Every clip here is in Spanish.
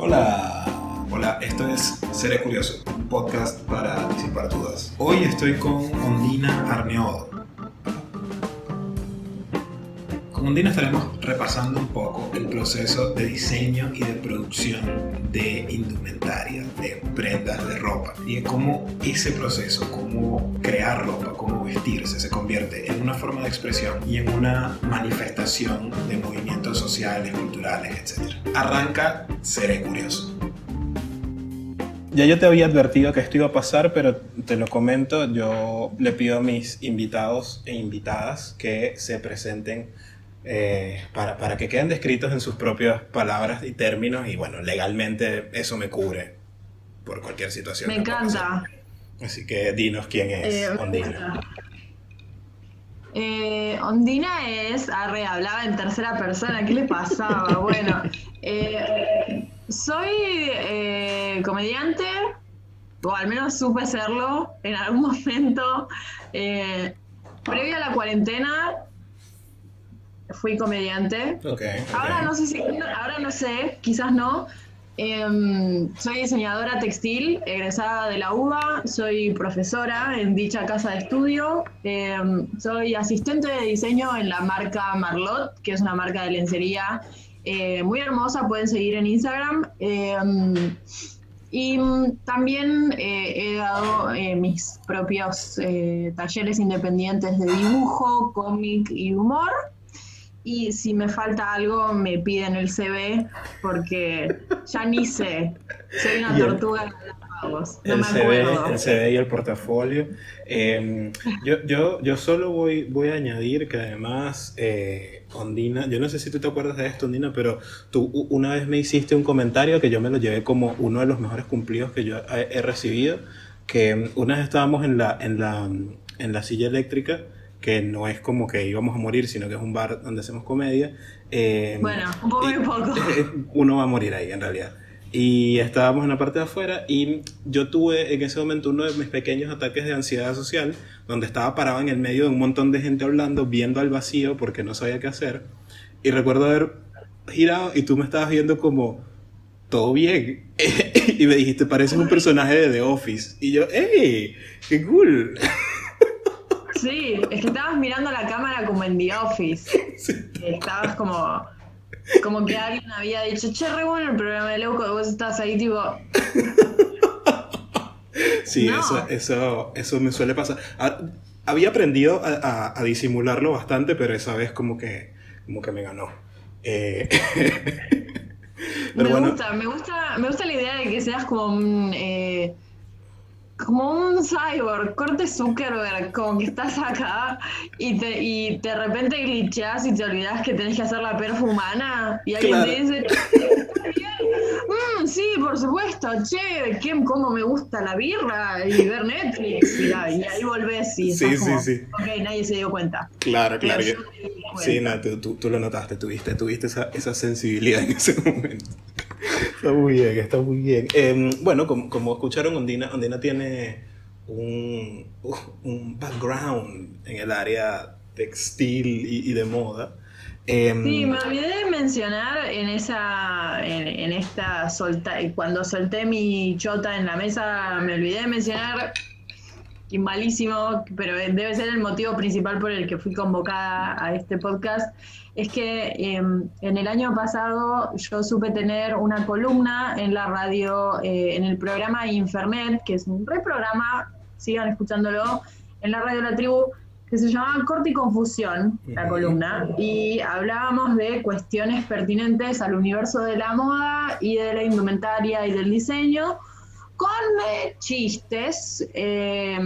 Hola. Hola, esto es Seré Curioso, un podcast para disipar dudas. Hoy estoy con Ondina Arneodo. Con Ondina estaremos repasando un poco el proceso de diseño y de producción de indumentaria, de prendas de ropa, y cómo ese proceso, cómo crear ropa, cómo vestirse, se convierte en una forma de expresión y en una manifestación de movimientos sociales, culturales, etc. Arranca Seré Curioso. Ya yo te había advertido que esto iba a pasar, pero te lo comento, yo le pido a mis invitados e invitadas que se presenten eh, para, para, que queden descritos en sus propias palabras y términos y bueno, legalmente eso me cubre por cualquier situación. Me encanta. Así que dinos quién es Eh, Ondina. Eh, Ondina es, arre, hablaba en tercera persona, ¿qué le pasaba? Bueno, soy comediante, o al menos supe serlo en algún momento. Previo a la cuarentena, fui comediante. Ahora no sé si, ahora no sé, quizás no. Em, soy diseñadora textil, egresada de la UBA, soy profesora en dicha casa de estudio, em, soy asistente de diseño en la marca Marlot, que es una marca de lencería eh, muy hermosa, pueden seguir en Instagram. Em, y también eh, he dado eh, mis propios talleres independientes de dibujo, cómic y humor. Y si me falta algo, me piden el CV porque ya ni sé. Soy una Y el- tortuga de. No el, me CV, el CV y el portafolio. Eh, yo, yo, yo solo voy, voy a añadir que además, eh, Ondina, yo no sé si tú te acuerdas de esto, Ondina, pero tú una vez me hiciste un comentario que yo me lo llevé como uno de los mejores cumplidos que yo he, he recibido, que una vez estábamos en la, en la, en la silla eléctrica, que no es como que íbamos a morir, sino que es un bar donde hacemos comedia. eh, Bueno, un poco y- y poco. uno va a morir ahí en realidad. Y estábamos en la parte de afuera y yo tuve en ese momento uno de mis pequeños ataques de ansiedad social, donde estaba parado en el medio de un montón de gente hablando, viendo al vacío porque no sabía qué hacer. Y recuerdo haber girado y tú me estabas viendo como, todo bien. y me dijiste, pareces un personaje de The Office. Y yo, ¡hey! ¡Qué cool! Sí, es que estabas mirando la cámara como en The Office. Estabas como, como que alguien había dicho, che, re bueno el programa de Leuco, vos estás ahí tipo, Sí, No. eso, eso, eso me suele pasar. Ah, Había aprendido a, a- a disimularlo bastante, pero esa vez como que, como que me ganó. Eh, me bueno, gusta, me gusta, me gusta la idea de que seas como un eh, como un cyborg, corte Zuckerberg, como que estás acá y te, y de repente glitcheás y te olvidás que tenés que hacer la perfumana y alguien Claro. te dice, "¿Está bien? Mm, sí, por supuesto, che, qué, cómo me gusta la birra y ver Netflix. Y, ahí- y ahí volvés y Sí, sí, como, sí. ok, nadie se dio cuenta. claro, claro. Que- cuenta. Sí, no, tú, tú- tú lo notaste, tuviste, tuviste esa, esa sensibilidad en ese momento. Está muy bien, está muy bien. Eh, bueno, como, como escucharon, Ondina, Ondina tiene un, un background en el área textil y, de moda. Eh, Sí, me olvidé de mencionar en esa, en esta solta, cuando solté mi chota en la mesa, me olvidé de mencionar, y malísimo, pero debe ser el motivo principal por el que fui convocada a este podcast, es que eh, en el año pasado yo supe tener una columna en la radio, eh, en el programa Infernet, que es un reprograma, sigan escuchándolo, en la radio La Tribu, que se llamaba Corte y Confusión, la columna, y hablábamos de cuestiones pertinentes al universo de la moda y de la indumentaria y del diseño, con eh, chistes eh,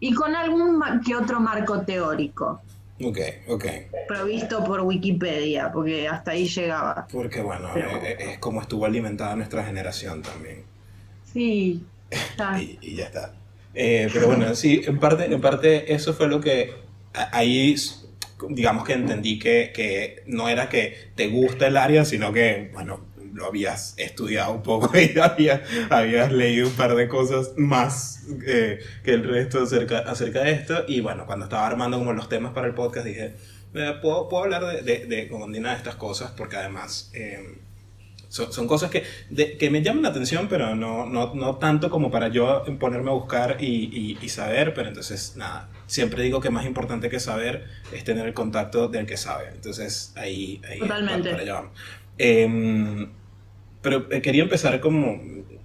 y con algún que otro marco teórico, Ok, ok. provisto por Wikipedia, porque hasta ahí llegaba. Porque bueno, Pero- eh, eh, es como estuvo alimentada nuestra generación también. Sí. Y, y ya está. Eh, pero bueno, sí, en parte, en parte eso fue lo que ahí, digamos que entendí que, que no era que te gusta el área, sino que, bueno, lo habías estudiado un poco y habías, habías leído un par de cosas más eh, que el resto acerca, acerca de esto. Y bueno, cuando estaba armando como los temas para el podcast dije, "Eh, ¿puedo, puedo hablar de, de, de, con de estas cosas? Porque además... eh, son, cosas que, que me llaman la atención, pero no, no, no tanto como para yo ponerme a buscar y, y, saber, pero entonces, nada, siempre digo que más importante que saber es tener el contacto del que sabe. Entonces, ahí, ahí Totalmente. Para, allá em, pero eh, quería empezar como,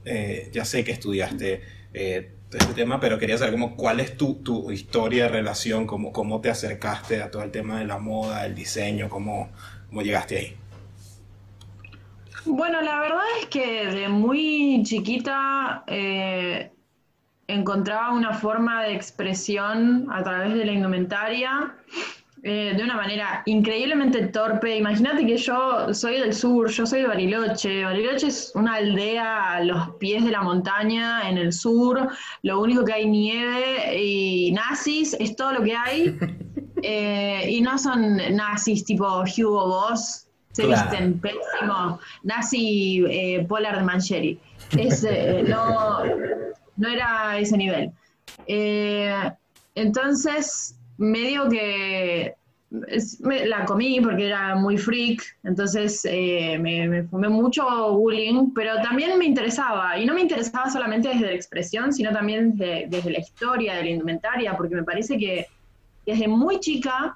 eh, ya sé que estudiaste eh, este tema, pero quería saber como cuál es tu, tu historia relación, cómo, cómo te acercaste a todo el tema de la moda, el diseño, cómo, cómo llegaste ahí. Bueno, la verdad es que de muy chiquita eh, encontraba una forma de expresión a través de la indumentaria eh, de una manera increíblemente torpe. Imagínate que yo soy del sur, yo soy de Bariloche. Bariloche es una aldea a los pies de la montaña en el sur. Lo único que hay nieve y nazis es todo lo que hay. Eh, y no son nazis tipo Hugo Boss, se visten pésimo. Nazi eh, Polar de Mancheri. Eh, no, no era ese nivel. Entonces, medio que la comí porque era muy freak, entonces me, me, fumé mucho bullying, pero también me interesaba, y no me interesaba solamente desde la expresión, sino también desde, desde la historia de la indumentaria, porque me parece que desde muy chica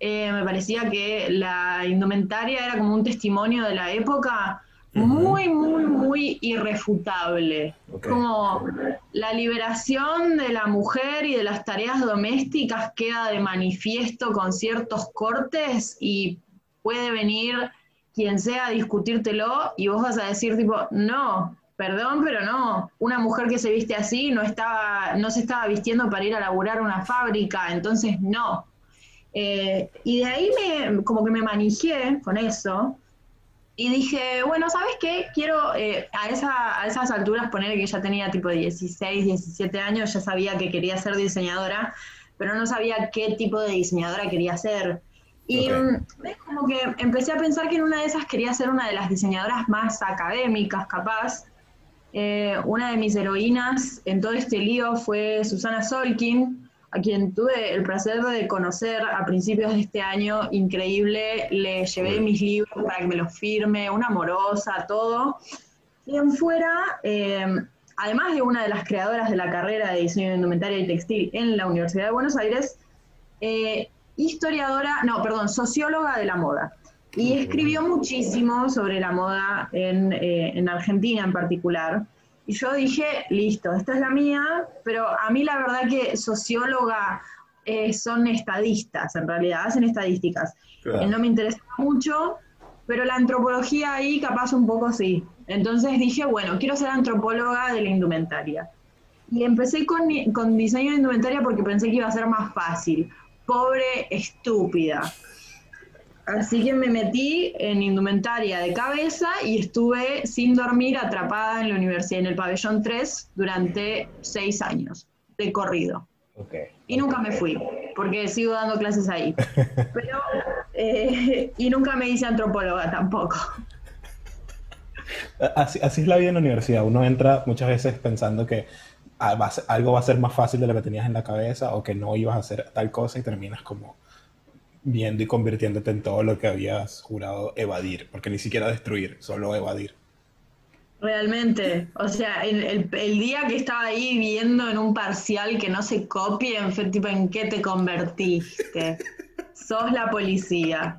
eh, me parecía que la indumentaria era como un testimonio de la época muy, muy, muy irrefutable. Como la liberación de la mujer y de las tareas domésticas queda de manifiesto con ciertos cortes y puede venir quien sea a discutírtelo y vos vas a decir tipo, no, perdón, pero no, una mujer que se viste así no, estaba, no se estaba vistiendo para ir a laburar una fábrica, entonces no. Eh, y de ahí me, como que me manejé con eso y dije, bueno, ¿sabes qué? Quiero eh, a, esa, a esas alturas poner que ya tenía tipo 16, 17 años, ya sabía que quería ser diseñadora, pero no sabía qué tipo de diseñadora quería ser. Y mm, como que empecé a pensar que en una de esas quería ser una de las diseñadoras más académicas, capaz. Eh, una de mis heroínas en todo este lío fue Susana Solkin, a quien tuve el placer de conocer a principios de este año, increíble, le llevé mis libros para que me los firme, una amorosa, todo. Y en fuera, eh, además de una de las creadoras de la carrera de diseño de indumentaria y textil en la Universidad de Buenos Aires, eh, historiadora, no, perdón, socióloga de la moda. Y escribió muchísimo sobre la moda en, eh, en Argentina en particular. Y yo dije, listo, esta es la mía, pero a mí la verdad que socióloga eh, son estadistas, en realidad, hacen estadísticas. Eh, no me interesa mucho, pero la antropología ahí capaz un poco sí. Entonces dije, bueno, quiero ser antropóloga de la indumentaria. Y empecé con, con diseño de indumentaria porque pensé que iba a ser más fácil. Pobre estúpida. Así que me metí en indumentaria de cabeza y estuve sin dormir atrapada en la universidad, en el pabellón 3, durante seis años de corrido. Y nunca me fui, porque sigo dando clases ahí. Pero, eh, y nunca me hice antropóloga tampoco. Así, así, es la vida en la universidad. Uno entra muchas veces pensando que algo va a ser más fácil de lo que tenías en la cabeza o que no ibas a hacer tal cosa y terminas como viendo y convirtiéndote en todo lo que habías jurado evadir, porque ni siquiera destruir, solo evadir. Realmente, o sea, el, día que estaba ahí viendo en un parcial que no se copie, fue tipo, ¿en qué te convertiste? Sos la policía.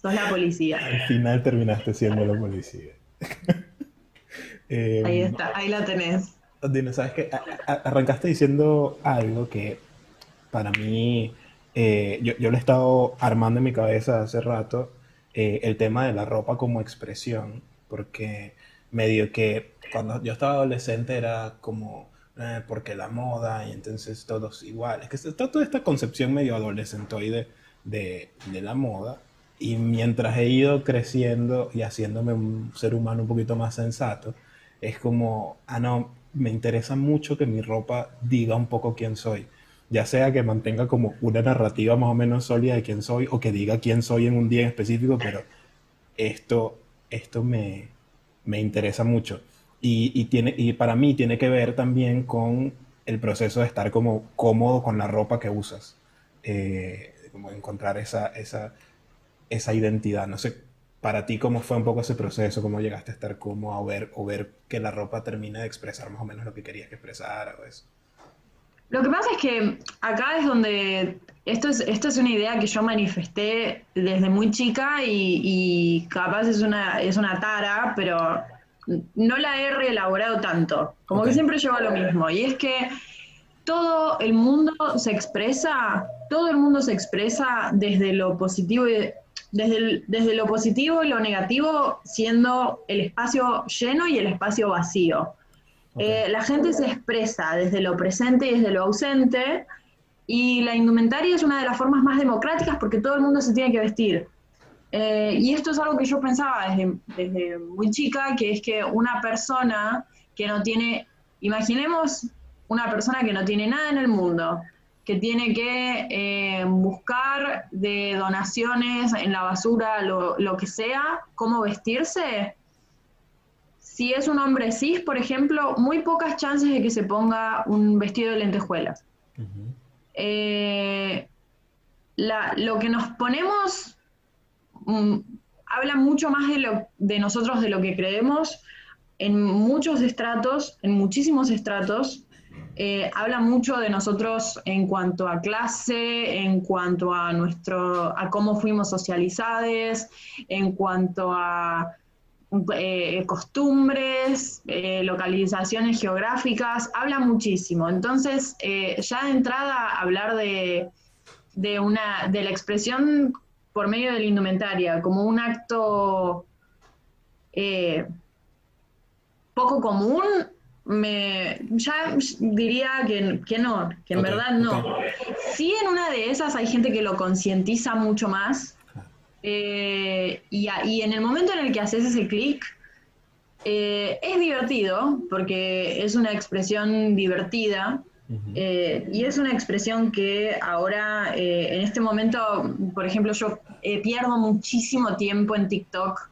Sos la policía. Al final terminaste siendo la policía. ahí em, está, ahí la tenés. Dino, ¿sabes qué? Arrancaste diciendo algo que para mí eh, yo, yo lo he estado armando en mi cabeza hace rato, eh, el tema de la ropa como expresión, porque medio que cuando yo estaba adolescente era como, eh, porque la moda y entonces todos iguales, que está toda esta concepción medio adolescentoide de, de la moda. Y mientras he ido creciendo y haciéndome un ser humano un poquito más sensato, es como, ah, no, me interesa mucho que mi ropa diga un poco quién soy ya sea que mantenga como una narrativa más o menos sólida de quién soy o que diga quién soy en un día en específico, pero esto, esto me, me interesa mucho. Y, y, tiene, y para mí tiene que ver también con el proceso de estar como cómodo con la ropa que usas, eh, como encontrar esa, esa, esa identidad. No sé para ti, ¿cómo fue un poco ese proceso? ¿Cómo llegaste a estar cómodo o ver, o ver que la ropa termina de expresar más o menos lo que querías que expresara o eso? Lo que pasa es que acá es donde esto es, esto es una idea que yo manifesté desde muy chica y, capaz es una, es una tara, pero no la he reelaborado tanto. Como que siempre lleva lo mismo. Y es que todo el mundo se expresa, todo el mundo se expresa desde lo positivo y desde, desde lo positivo y lo negativo, siendo el espacio lleno y el espacio vacío. Eh, la gente se expresa desde lo presente y desde lo ausente, y la indumentaria es una de las formas más democráticas porque todo el mundo se tiene que vestir. Eh, y esto es algo que yo pensaba desde, muy chica, que es que una persona que no tiene, imaginemos una persona que no tiene nada en el mundo, que tiene que eh, buscar de donaciones en la basura, lo que sea, cómo vestirse, si es un hombre cis, por ejemplo, muy pocas chances de que se ponga un vestido de lentejuelas. Eh, lo que nos ponemos mm, habla mucho más de, nosotros de lo que creemos en muchos estratos, en muchísimos estratos. Eh, habla mucho de nosotros en cuanto a clase, en cuanto a nuestro, a cómo fuimos socializados, en cuanto a eh, costumbres, eh, localizaciones geográficas, habla muchísimo. Entonces, eh, ya de entrada, hablar de, de, una, de la expresión por medio de la indumentaria como un acto poco común, me, ya diría que, que no, que en verdad no. Sí, en una de esas hay gente que lo concientiza mucho más, eh, y, en el momento en el que haces ese clic, eh, es divertido, porque es una expresión divertida, eh, y es una expresión que ahora, en este momento, por ejemplo, yo pierdo muchísimo tiempo en TikTok,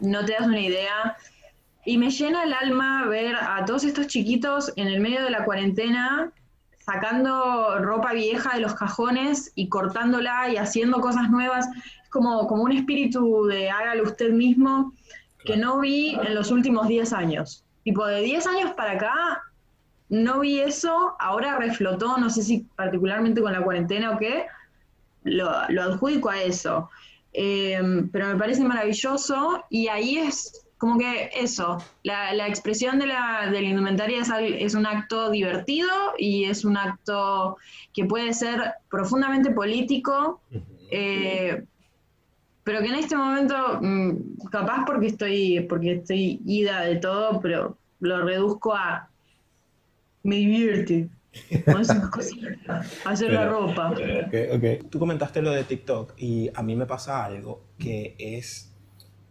no te das una idea, y me llena el alma ver a todos estos chiquitos en el medio de la cuarentena sacando ropa vieja de los cajones y cortándola y haciendo cosas nuevas como, como un espíritu de hágalo usted mismo que no vi en los últimos 10 años. Tipo, de 10 años para acá, no vi eso, ahora reflotó, no sé si particularmente con la cuarentena o qué, lo, lo adjudico a eso. Eh, pero me parece maravilloso y ahí es como que eso, la, la expresión de la, de la indumentaria es, es, un acto divertido y es un acto que puede ser profundamente político, eh, pero que en este momento, mm, capaz porque estoy, porque estoy ida de todo, pero lo reduzco a me divierte. hacer la ropa. Okay, okay. Tú comentaste lo de TikTok y a mí me pasa algo que es,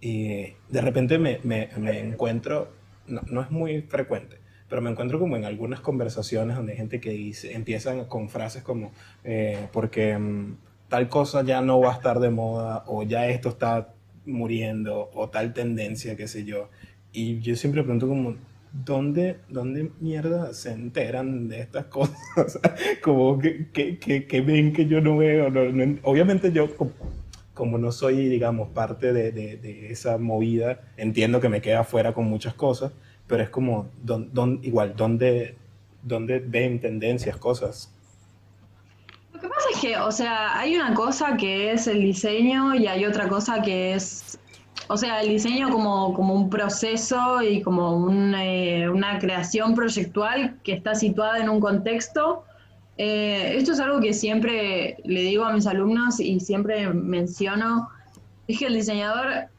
eh, de repente me, me, me encuentro, no, no, es muy frecuente, pero me encuentro como en algunas conversaciones donde hay gente que dice, empiezan con frases como, eh, porque mm, tal cosa ya no va a estar de moda o ya esto está muriendo o tal tendencia, qué sé yo. Y yo siempre pregunto como, ¿dónde, dónde mierda se enteran de estas cosas? como que, que, que, ven que yo no veo. obviamente yo como, no soy, digamos, parte de, de, de, esa movida, entiendo que me queda fuera con muchas cosas, pero es como, don, don, igual, ¿dónde, ¿dónde ven tendencias, cosas lo que pasa es que, o sea, hay una cosa que es el diseño y hay otra cosa que es, o sea, el diseño como, como un proceso y como eh, una creación proyectual que está situada en un contexto. Eh, esto es algo que siempre le digo a mis alumnos y siempre menciono, es que el diseñador,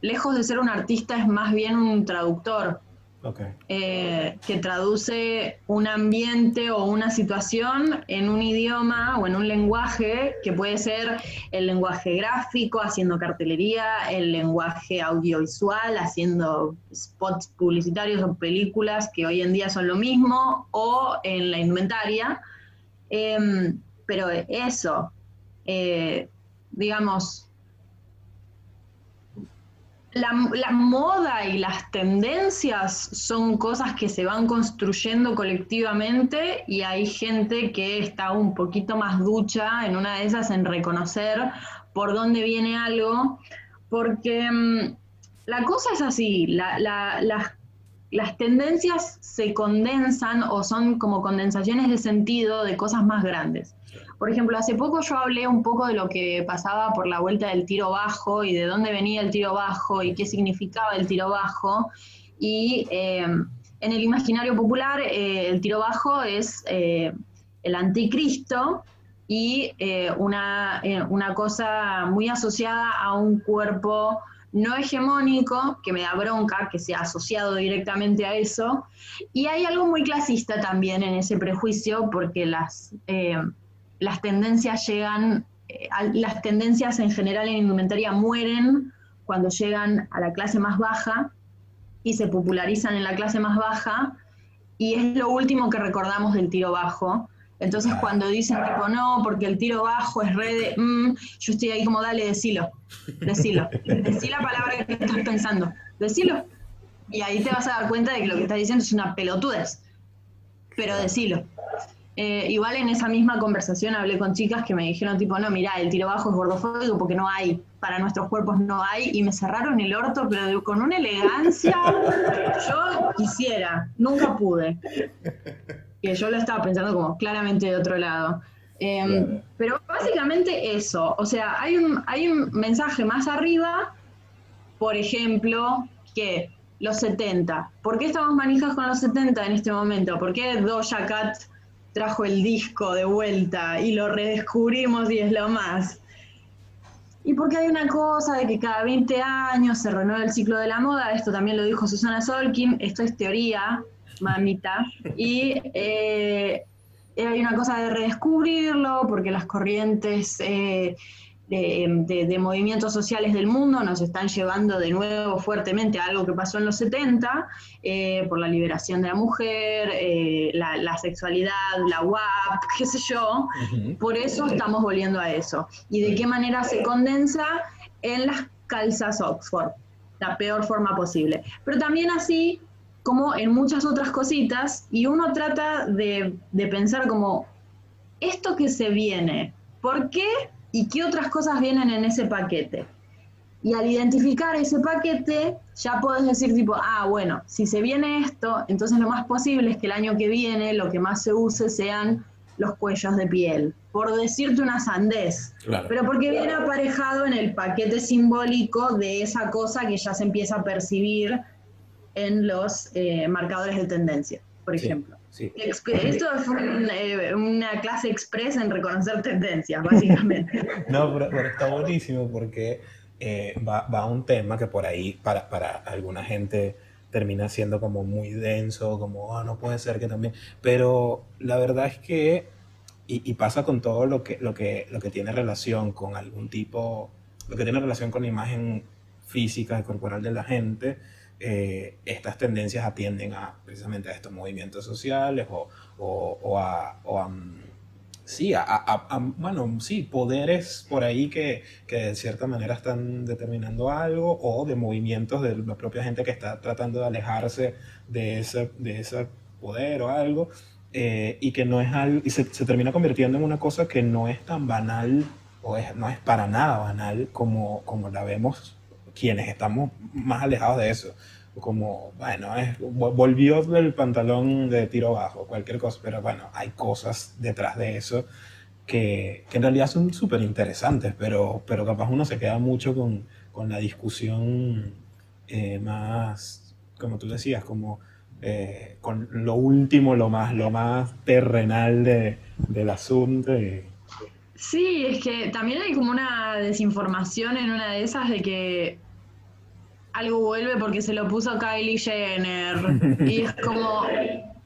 lejos de ser un artista, es más bien un traductor. Eh, que traduce un ambiente o una situación en un idioma o en un lenguaje que puede ser el lenguaje gráfico, haciendo cartelería, el lenguaje audiovisual, haciendo spots publicitarios o películas que hoy en día son lo mismo, o en la indumentaria. Em, pero eso, eh, digamos, la, moda y las tendencias son cosas que se van construyendo colectivamente y hay gente que está un poquito más ducha en una de esas en reconocer por dónde viene algo porque mm, la cosa es así, las, las tendencias se condensan o son como condensaciones de sentido de cosas más grandes. Por ejemplo, hace poco yo hablé un poco de lo que pasaba por la vuelta del tiro bajo y de dónde venía el tiro bajo y qué significaba el tiro bajo. Y eh, en el imaginario popular, eh, el tiro bajo es eh, el anticristo y una, una cosa muy asociada a un cuerpo no hegemónico, que me da bronca, que sea asociado directamente a eso. Y hay algo muy clasista también en ese prejuicio, porque las, las tendencias llegan, eh, las tendencias en general en indumentaria mueren cuando llegan a la clase más baja y se popularizan en la clase más baja y es lo último que recordamos del tiro bajo. Entonces cuando dicen tipo no, porque el tiro bajo es red de, mm", yo estoy ahí como dale, decilo, decilo, decí la palabra que estás pensando, decilo. Y ahí te vas a dar cuenta de que lo que estás diciendo es una pelotudez, pero decilo. Eh, igual en esa misma conversación hablé con chicas que me dijeron tipo, no, mira, el tiro bajo es gordofóbico porque no hay, para nuestros cuerpos no hay, y me cerraron el orto, pero con una elegancia, yo quisiera, nunca pude. Que yo lo estaba pensando como claramente de otro lado. Em, pero básicamente eso, o sea, hay un, hay un mensaje más arriba, por ejemplo, que los 70. ¿Por qué estamos manijas con los 70 en este momento? ¿Por qué Doja Cat trajo el disco de vuelta y lo redescubrimos y es lo más. Y porque hay una cosa de que cada 20 años se renueva el ciclo de la moda, esto también lo dijo Susana Solkin, esto es teoría, mamita, y eh, hay una cosa de redescubrirlo, porque las corrientes eh, de, movimientos sociales del mundo nos están llevando de nuevo fuertemente a algo que pasó en los 70, eh, por la liberación de la mujer, eh, la, sexualidad, la WAP, qué sé yo. Por eso estamos volviendo a eso. ¿Y de qué manera se condensa? En las calzas Oxford, la peor forma posible. Pero también así como en muchas otras cositas, y uno trata de, de pensar como, esto que se viene, ¿por qué y qué otras cosas vienen en ese paquete. Y al identificar ese paquete, ya puedes decir tipo, ah, bueno, si se viene esto, entonces lo más posible es que el año que viene lo que más se use sean los cuellos de piel, por decirte una sandez, pero porque viene aparejado en el paquete simbólico de esa cosa que ya se empieza a percibir en los eh, marcadores de tendencia, por ejemplo. Esto es eh, una clase expresa en reconocer tendencias, básicamente. no, pero, está buenísimo porque eh, va, va, a un tema que por ahí para, para alguna gente termina siendo como muy denso, como, ah, no puede ser que también. Pero la verdad es que, y, pasa con todo lo que, lo, que, lo que tiene relación con algún tipo, lo que tiene relación con la imagen física y corporal de la gente, eh, estas tendencias atienden a precisamente a estos movimientos sociales o, o, a, mm, sí, a, bueno, sí, poderes por ahí que, que, de cierta manera están determinando algo o de movimientos de la propia gente que está tratando de alejarse de ese, de ese poder o algo eh, y que no es algo, y se, se, termina convirtiendo en una cosa que no es tan banal o es, no es para nada banal como, como la vemos quienes estamos más alejados de eso. Como, bueno, es, volvió del pantalón de tiro bajo, cualquier cosa, pero bueno, hay cosas detrás de eso que, que en realidad son súper interesantes, pero, pero capaz uno se queda mucho con, con la discusión eh, más, como tú decías, como eh, con lo último, lo más, lo más terrenal de, del asunto. Sí, es que también hay como una desinformación en una de esas de que algo vuelve porque se lo puso Kylie Jenner. Y es como,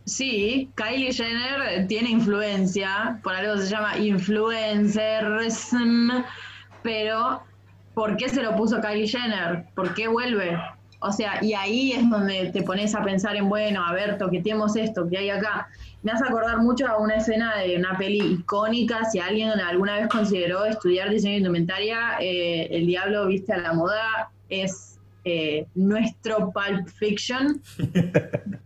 sí, Kylie Jenner tiene influencia, por algo se llama influencerism, pero ¿por qué se lo puso Kylie Jenner? ¿Por qué vuelve? O sea, y ahí es donde te pones a pensar en, bueno, a ver, toqueteemos esto que hay acá. Me hace acordar mucho a una escena de una peli icónica, si alguien alguna vez consideró estudiar diseño de indumentaria, eh, El Diablo Viste a la Moda es eh, nuestro Pulp Fiction.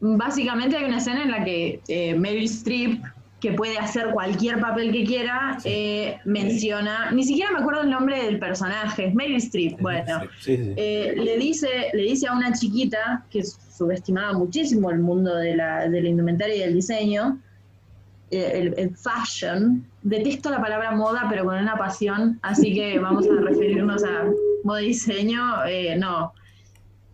Básicamente hay una escena en la que eh, Meryl Streep que puede hacer cualquier papel que quiera, eh, menciona, ni siquiera me acuerdo el nombre del personaje, Meryl Streep, bueno, eh, le, dice, le dice a una chiquita que subestimaba muchísimo el mundo de la, de la indumentaria y del diseño, eh, el, fashion, detesto la palabra moda, pero con una pasión, así que vamos a referirnos a moda diseño, no,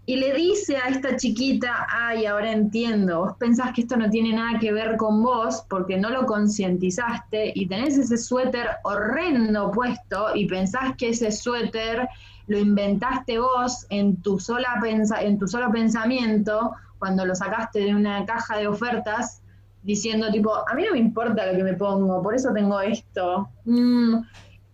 y le dice a esta chiquita, ay, ahora entiendo, vos pensás que esto no tiene nada que ver con vos porque no lo concientizaste y tenés ese suéter horrendo puesto y pensás que ese suéter lo inventaste vos en tu, sola pensa en tu solo pensamiento cuando lo sacaste de una caja de ofertas diciendo tipo, a mí no me importa lo que me pongo, por eso tengo esto. Mm,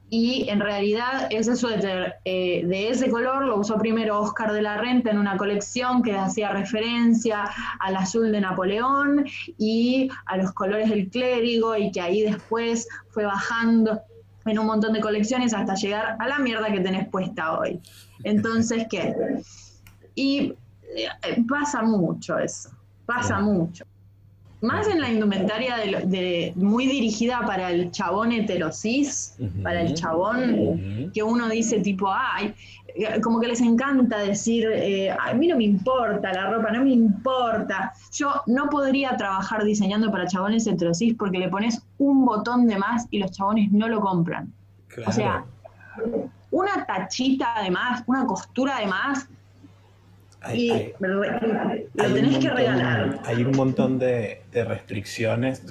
y en realidad ese suéter eh, de ese color lo usó primero Oscar de la Renta en una colección que hacía referencia al azul de Napoleón y a los colores del clérigo y que ahí después fue bajando en un montón de colecciones hasta llegar a la mierda que tenés puesta hoy. Entonces, ¿qué? Y eh, pasa mucho eso, pasa mucho. Más en la indumentaria de, muy dirigida para el chabón heterosis, para el chabón que uno dice tipo, ay, como que les encanta decir, eh, a mí no me importa la ropa, no me importa. Yo no podría trabajar diseñando para chabones heterosis porque le pones un botón de más y los chabones no lo compran. O sea, una tachita de más, una costura de más, hay, lo tenés que regalar. Hay un montón de, restricciones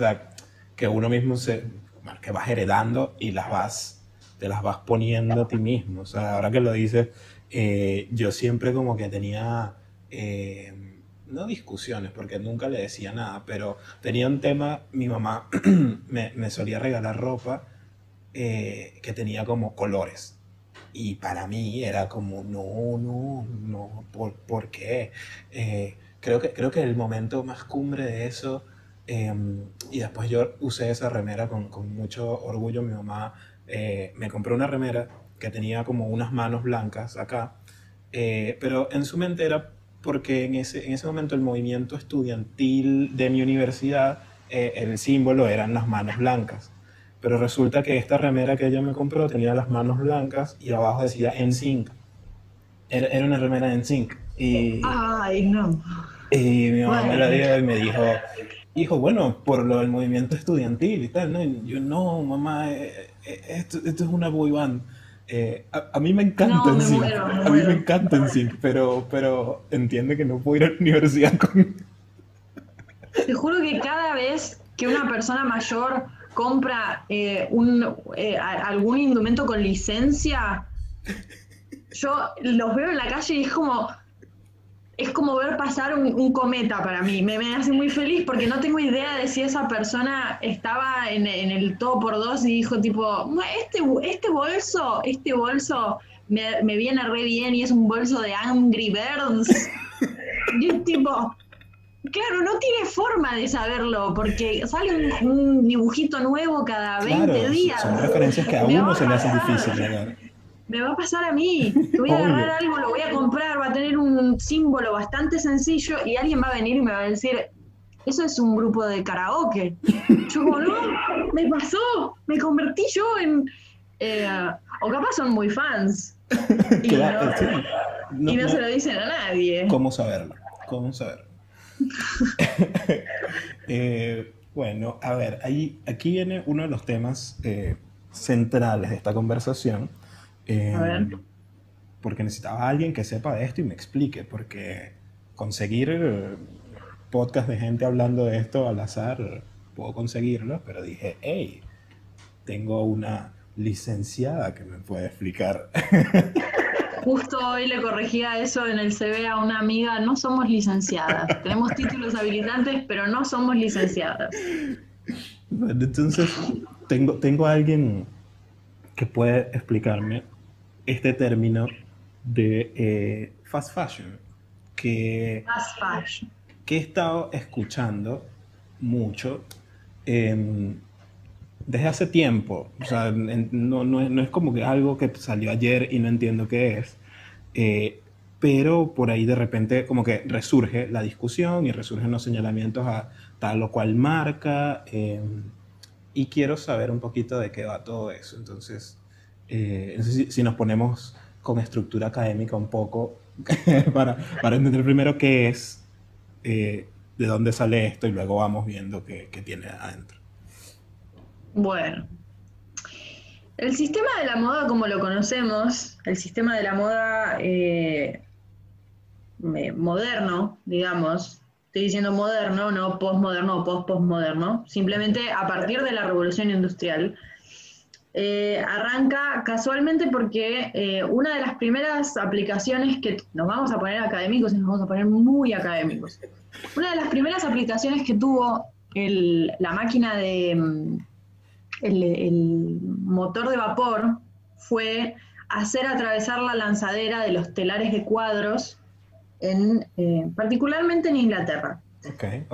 que uno mismo se, que vas heredando y las vas, te las vas poniendo a ti mismo. O sea, ahora que lo dices, eh, yo siempre como que tenía, eh, no discusiones, porque nunca le decía nada, pero tenía un tema, mi mamá me, me solía regalar ropa eh, que tenía como colores. Y para mí era como, no, no, no, ¿por, ¿por qué? Eh, creo, que, creo que el momento más cumbre de eso, em, y después yo usé esa remera con, con mucho orgullo, mi mamá eh, me compró una remera que tenía como unas manos blancas acá, eh, pero en su mente era porque en ese, en ese momento el movimiento estudiantil de mi universidad, el símbolo eran las manos blancas. Pero resulta que esta remera que ella me compró tenía las manos blancas y abajo decía NSYNC. Era, era una remera NSYNC. Y, Ay, no. Y mi mamá me la dio y me dijo, hijo, bueno, por lo del movimiento estudiantil y tal, ¿no? yo, no, mamá, eh, eh, esto, esto, es una boy band. Eh, a, mí me encanta NSYNC, a mí me encanta NSYNC, pero, pero entiende que no puedo ir a la universidad con... Te juro que cada vez que una persona mayor compra eh, un, eh, algún indumento con licencia, yo los veo en la calle y es como, es como ver pasar un, cometa para mí. Me, hace muy feliz porque no tengo idea de si esa persona estaba en, el todo por dos y dijo tipo, este, este bolso, este bolso me, me viene re bien y es un bolso de Angry Birds. y es tipo, Claro, no tiene forma de saberlo, porque sale un, dibujito nuevo cada 20 días. Son referencias que a uno se le hacen difícil Me va a pasar a mí. Voy a agarrar algo, lo voy a comprar, va a tener un símbolo bastante sencillo y alguien va a venir y me va a decir, eso es un grupo de karaoke. Yo como, no, me pasó, me convertí yo en... Eh, o capaz son muy fans. Y, no, y no, se lo dicen a nadie. ¿Cómo saberlo? ¿Cómo saberlo? Eh, bueno, a ver, ahí, aquí viene uno de los temas eh, centrales de esta conversación. Eh, porque necesitaba alguien que sepa de esto y me explique, porque conseguir podcast de gente hablando de esto al azar, puedo conseguirlo, pero dije, hey, tengo una licenciada que me puede explicar. Justo hoy le corregía eso en el CV a una amiga, no somos licenciadas, tenemos títulos habilitantes, pero no somos licenciadas. Bueno, entonces, tengo, tengo a alguien que puede explicarme este término de eh, fast fashion, que, fast fashion. que he estado escuchando mucho. Eh, desde hace tiempo. O sea, no, no, no, es como que algo que salió ayer y no entiendo qué es. Eh, pero por ahí de repente como que resurge la discusión y resurgen los señalamientos a tal o cual marca. Em, y quiero saber un poquito de qué va todo eso. Entonces, eh, sé si, nos ponemos con estructura académica un poco para, para, entender primero qué es, eh, de dónde sale esto y luego vamos viendo qué, qué tiene adentro. Bueno, el sistema de la moda como lo conocemos, el sistema de la moda eh, moderno, digamos, estoy diciendo moderno, no postmoderno o post-postmoderno, simplemente a partir de la revolución industrial, eh, arranca casualmente porque eh, una de las primeras aplicaciones que nos vamos a poner académicos y nos vamos a poner muy académicos. Una de las primeras aplicaciones que tuvo la máquina de, el, motor de vapor fue hacer atravesar la lanzadera de los telares de cuadros, en, eh, particularmente en Inglaterra.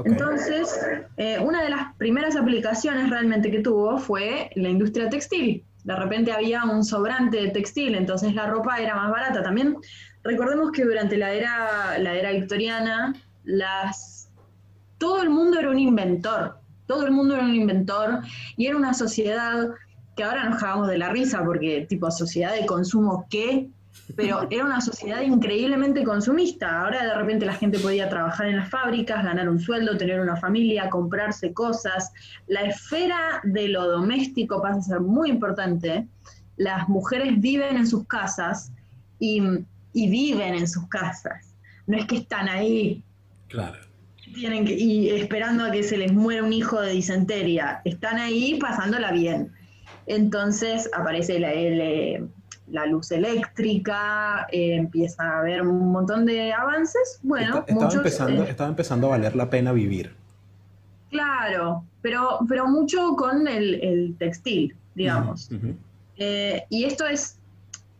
Entonces, eh, una de las primeras aplicaciones realmente que tuvo fue la industria textil. De repente había un sobrante de textil, entonces la ropa era más barata. También recordemos que durante la era, la era victoriana, las, todo el mundo era un inventor todo el mundo era un inventor y era una sociedad que ahora nos cagamos de la risa porque tipo sociedad de consumo qué, pero era una sociedad increíblemente consumista. Ahora de repente la gente podía trabajar en las fábricas, ganar un sueldo, tener una familia, comprarse cosas. La esfera de lo doméstico pasa a ser muy importante. Las mujeres viven en sus casas y, y viven en sus casas. No es que están ahí Claro tienen que, y esperando a que se les muera un hijo de disentería. Están ahí pasándola bien. Entonces aparece la, eh, la luz eléctrica, eh, empieza a haber un montón de avances. Bueno, estaba, empezando, eh, estaba empezando a valer la pena vivir. Claro, pero, pero mucho con el, textil, digamos. y esto es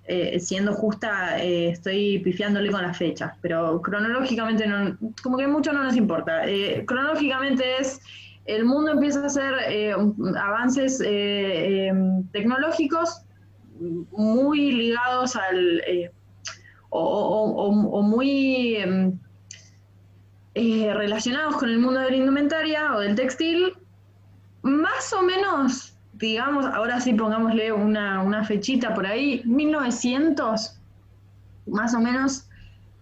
eh, siendo justa, eh, estoy pifiándole con las fechas, pero cronológicamente no, como que mucho no nos importa. Eh, cronológicamente es, el mundo empieza a hacer avances tecnológicos muy ligados al, o, muy em, relacionados con el mundo de la indumentaria o del textil, más o menos digamos, ahora sí pongámosle una, fechita por ahí, 1900, más o menos,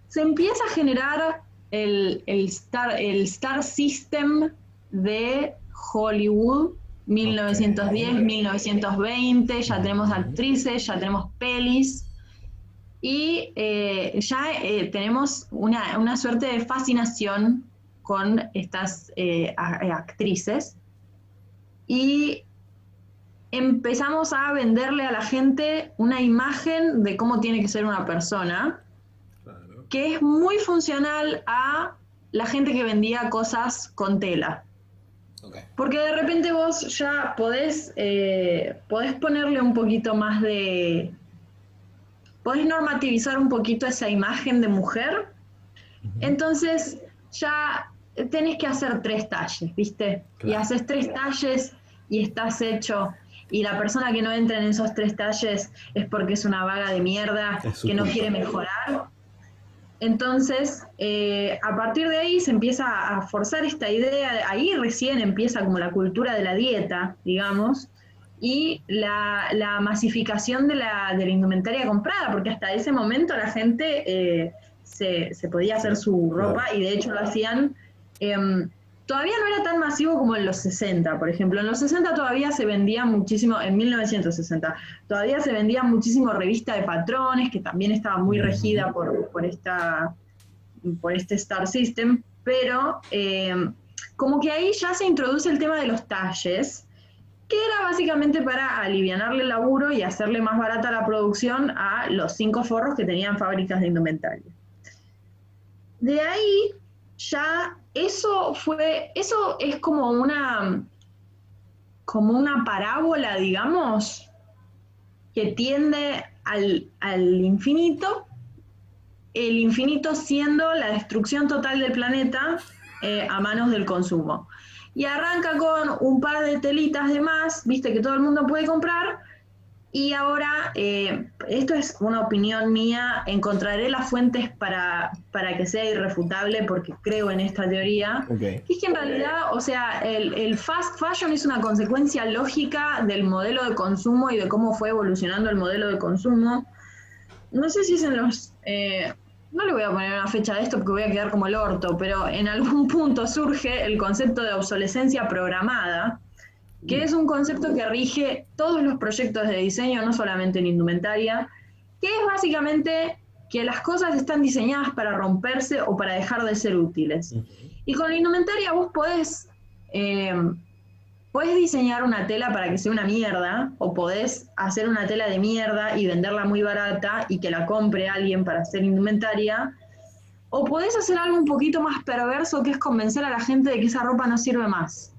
se empieza a generar el, Star, el Star System de Hollywood, 1910, 1920, ya tenemos actrices, ya tenemos pelis, y eh, ya eh, tenemos una, suerte de fascinación con estas eh, actrices. Y empezamos a venderle a la gente una imagen de cómo tiene que ser una persona, que es muy funcional a la gente que vendía cosas con tela. Porque de repente vos ya podés, eh, podés ponerle un poquito más de... Podés normativizar un poquito esa imagen de mujer. Entonces ya tenés que hacer tres talles, ¿viste? Y haces tres talles y estás hecho y la persona que no entra en esos tres talles es porque es una vaga de mierda, que no quiere mejorar. Entonces, eh, a partir de ahí se empieza a forzar esta idea, ahí recién empieza como la cultura de la dieta, digamos, y la, masificación de la, de la, indumentaria comprada, porque hasta ese momento la gente eh, se, se, podía hacer su ropa y de hecho lo hacían em, todavía no era tan masivo como en los 60, por ejemplo. En los 60 todavía se vendía muchísimo, en 1960, todavía se vendía muchísimo revista de patrones, que también estaba muy regida por, por, esta, por este Star System, pero eh, como que ahí ya se introduce el tema de los talles, que era básicamente para aliviarle el laburo y hacerle más barata la producción a los cinco forros que tenían fábricas de indumentaria. De ahí ya eso fue, eso es como una, como una parábola, digamos, que tiende al, infinito, el infinito siendo la destrucción total del planeta eh, a manos del consumo. Y arranca con un par de telitas de más, viste, que todo el mundo puede comprar, Y ahora, eh, esto es una opinión mía, encontraré las fuentes para, para, que sea irrefutable porque creo en esta teoría. es que en realidad, o sea, el, el, fast fashion es una consecuencia lógica del modelo de consumo y de cómo fue evolucionando el modelo de consumo. No sé si es en los... Eh, no le voy a poner una fecha de esto porque voy a quedar como el orto, pero en algún punto surge el concepto de obsolescencia programada, que es un concepto que rige todos los proyectos de diseño, no solamente en indumentaria, que es básicamente que las cosas están diseñadas para romperse o para dejar de ser útiles. Y con la indumentaria vos podés, eh, podés diseñar una tela para que sea una mierda, o podés hacer una tela de mierda y venderla muy barata y que la compre alguien para hacer indumentaria, o podés hacer algo un poquito más perverso que es convencer a la gente de que esa ropa no sirve más.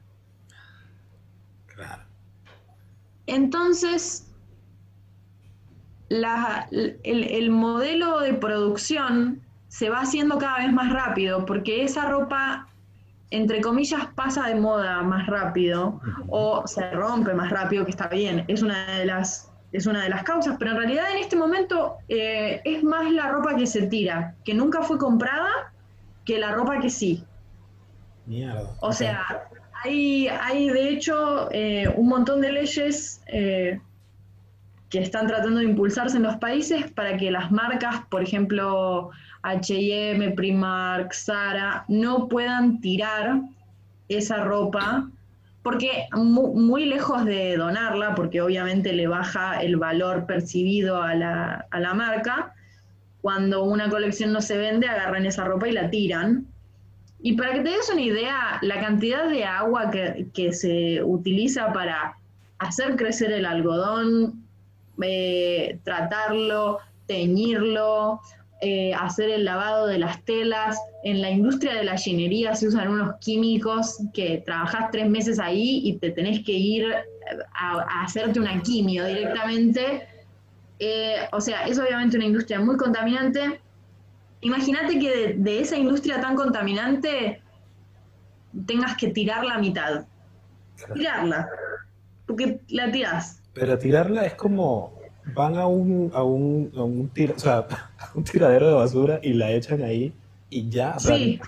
Entonces, el, modelo de producción se va haciendo cada vez más rápido porque esa ropa, entre comillas, pasa de moda más rápido o se rompe más rápido, que está bien, es una de las, es una de las causas, pero en realidad en este momento eh, es más la ropa que se tira, que nunca fue comprada, que la ropa que sí. Mierda. O sea, hay, hay de hecho eh, un montón de leyes eh, que están tratando de impulsarse en los países para que las marcas, por ejemplo, HM, Primark, Zara, no puedan tirar esa ropa, porque muy, lejos de donarla, porque obviamente le baja el valor percibido a la, a la marca, cuando una colección no se vende, agarran esa ropa y la tiran y para que te des una idea, la cantidad de agua que, se utiliza para hacer crecer el algodón, eh, tratarlo, teñirlo, eh, hacer el lavado de las telas. En la industria de la gallinería se usan unos químicos que trabajas tres meses ahí y te tenés que ir a, hacerte una quimio directamente. Eh, o sea, es obviamente una industria muy contaminante Imagínate que de, esa industria tan contaminante tengas que tirar la mitad. Tirarla. Porque la tiras. Pero tirarla es como van a un, a un, a un, un tiradero de basura y la echan ahí y ya. sí.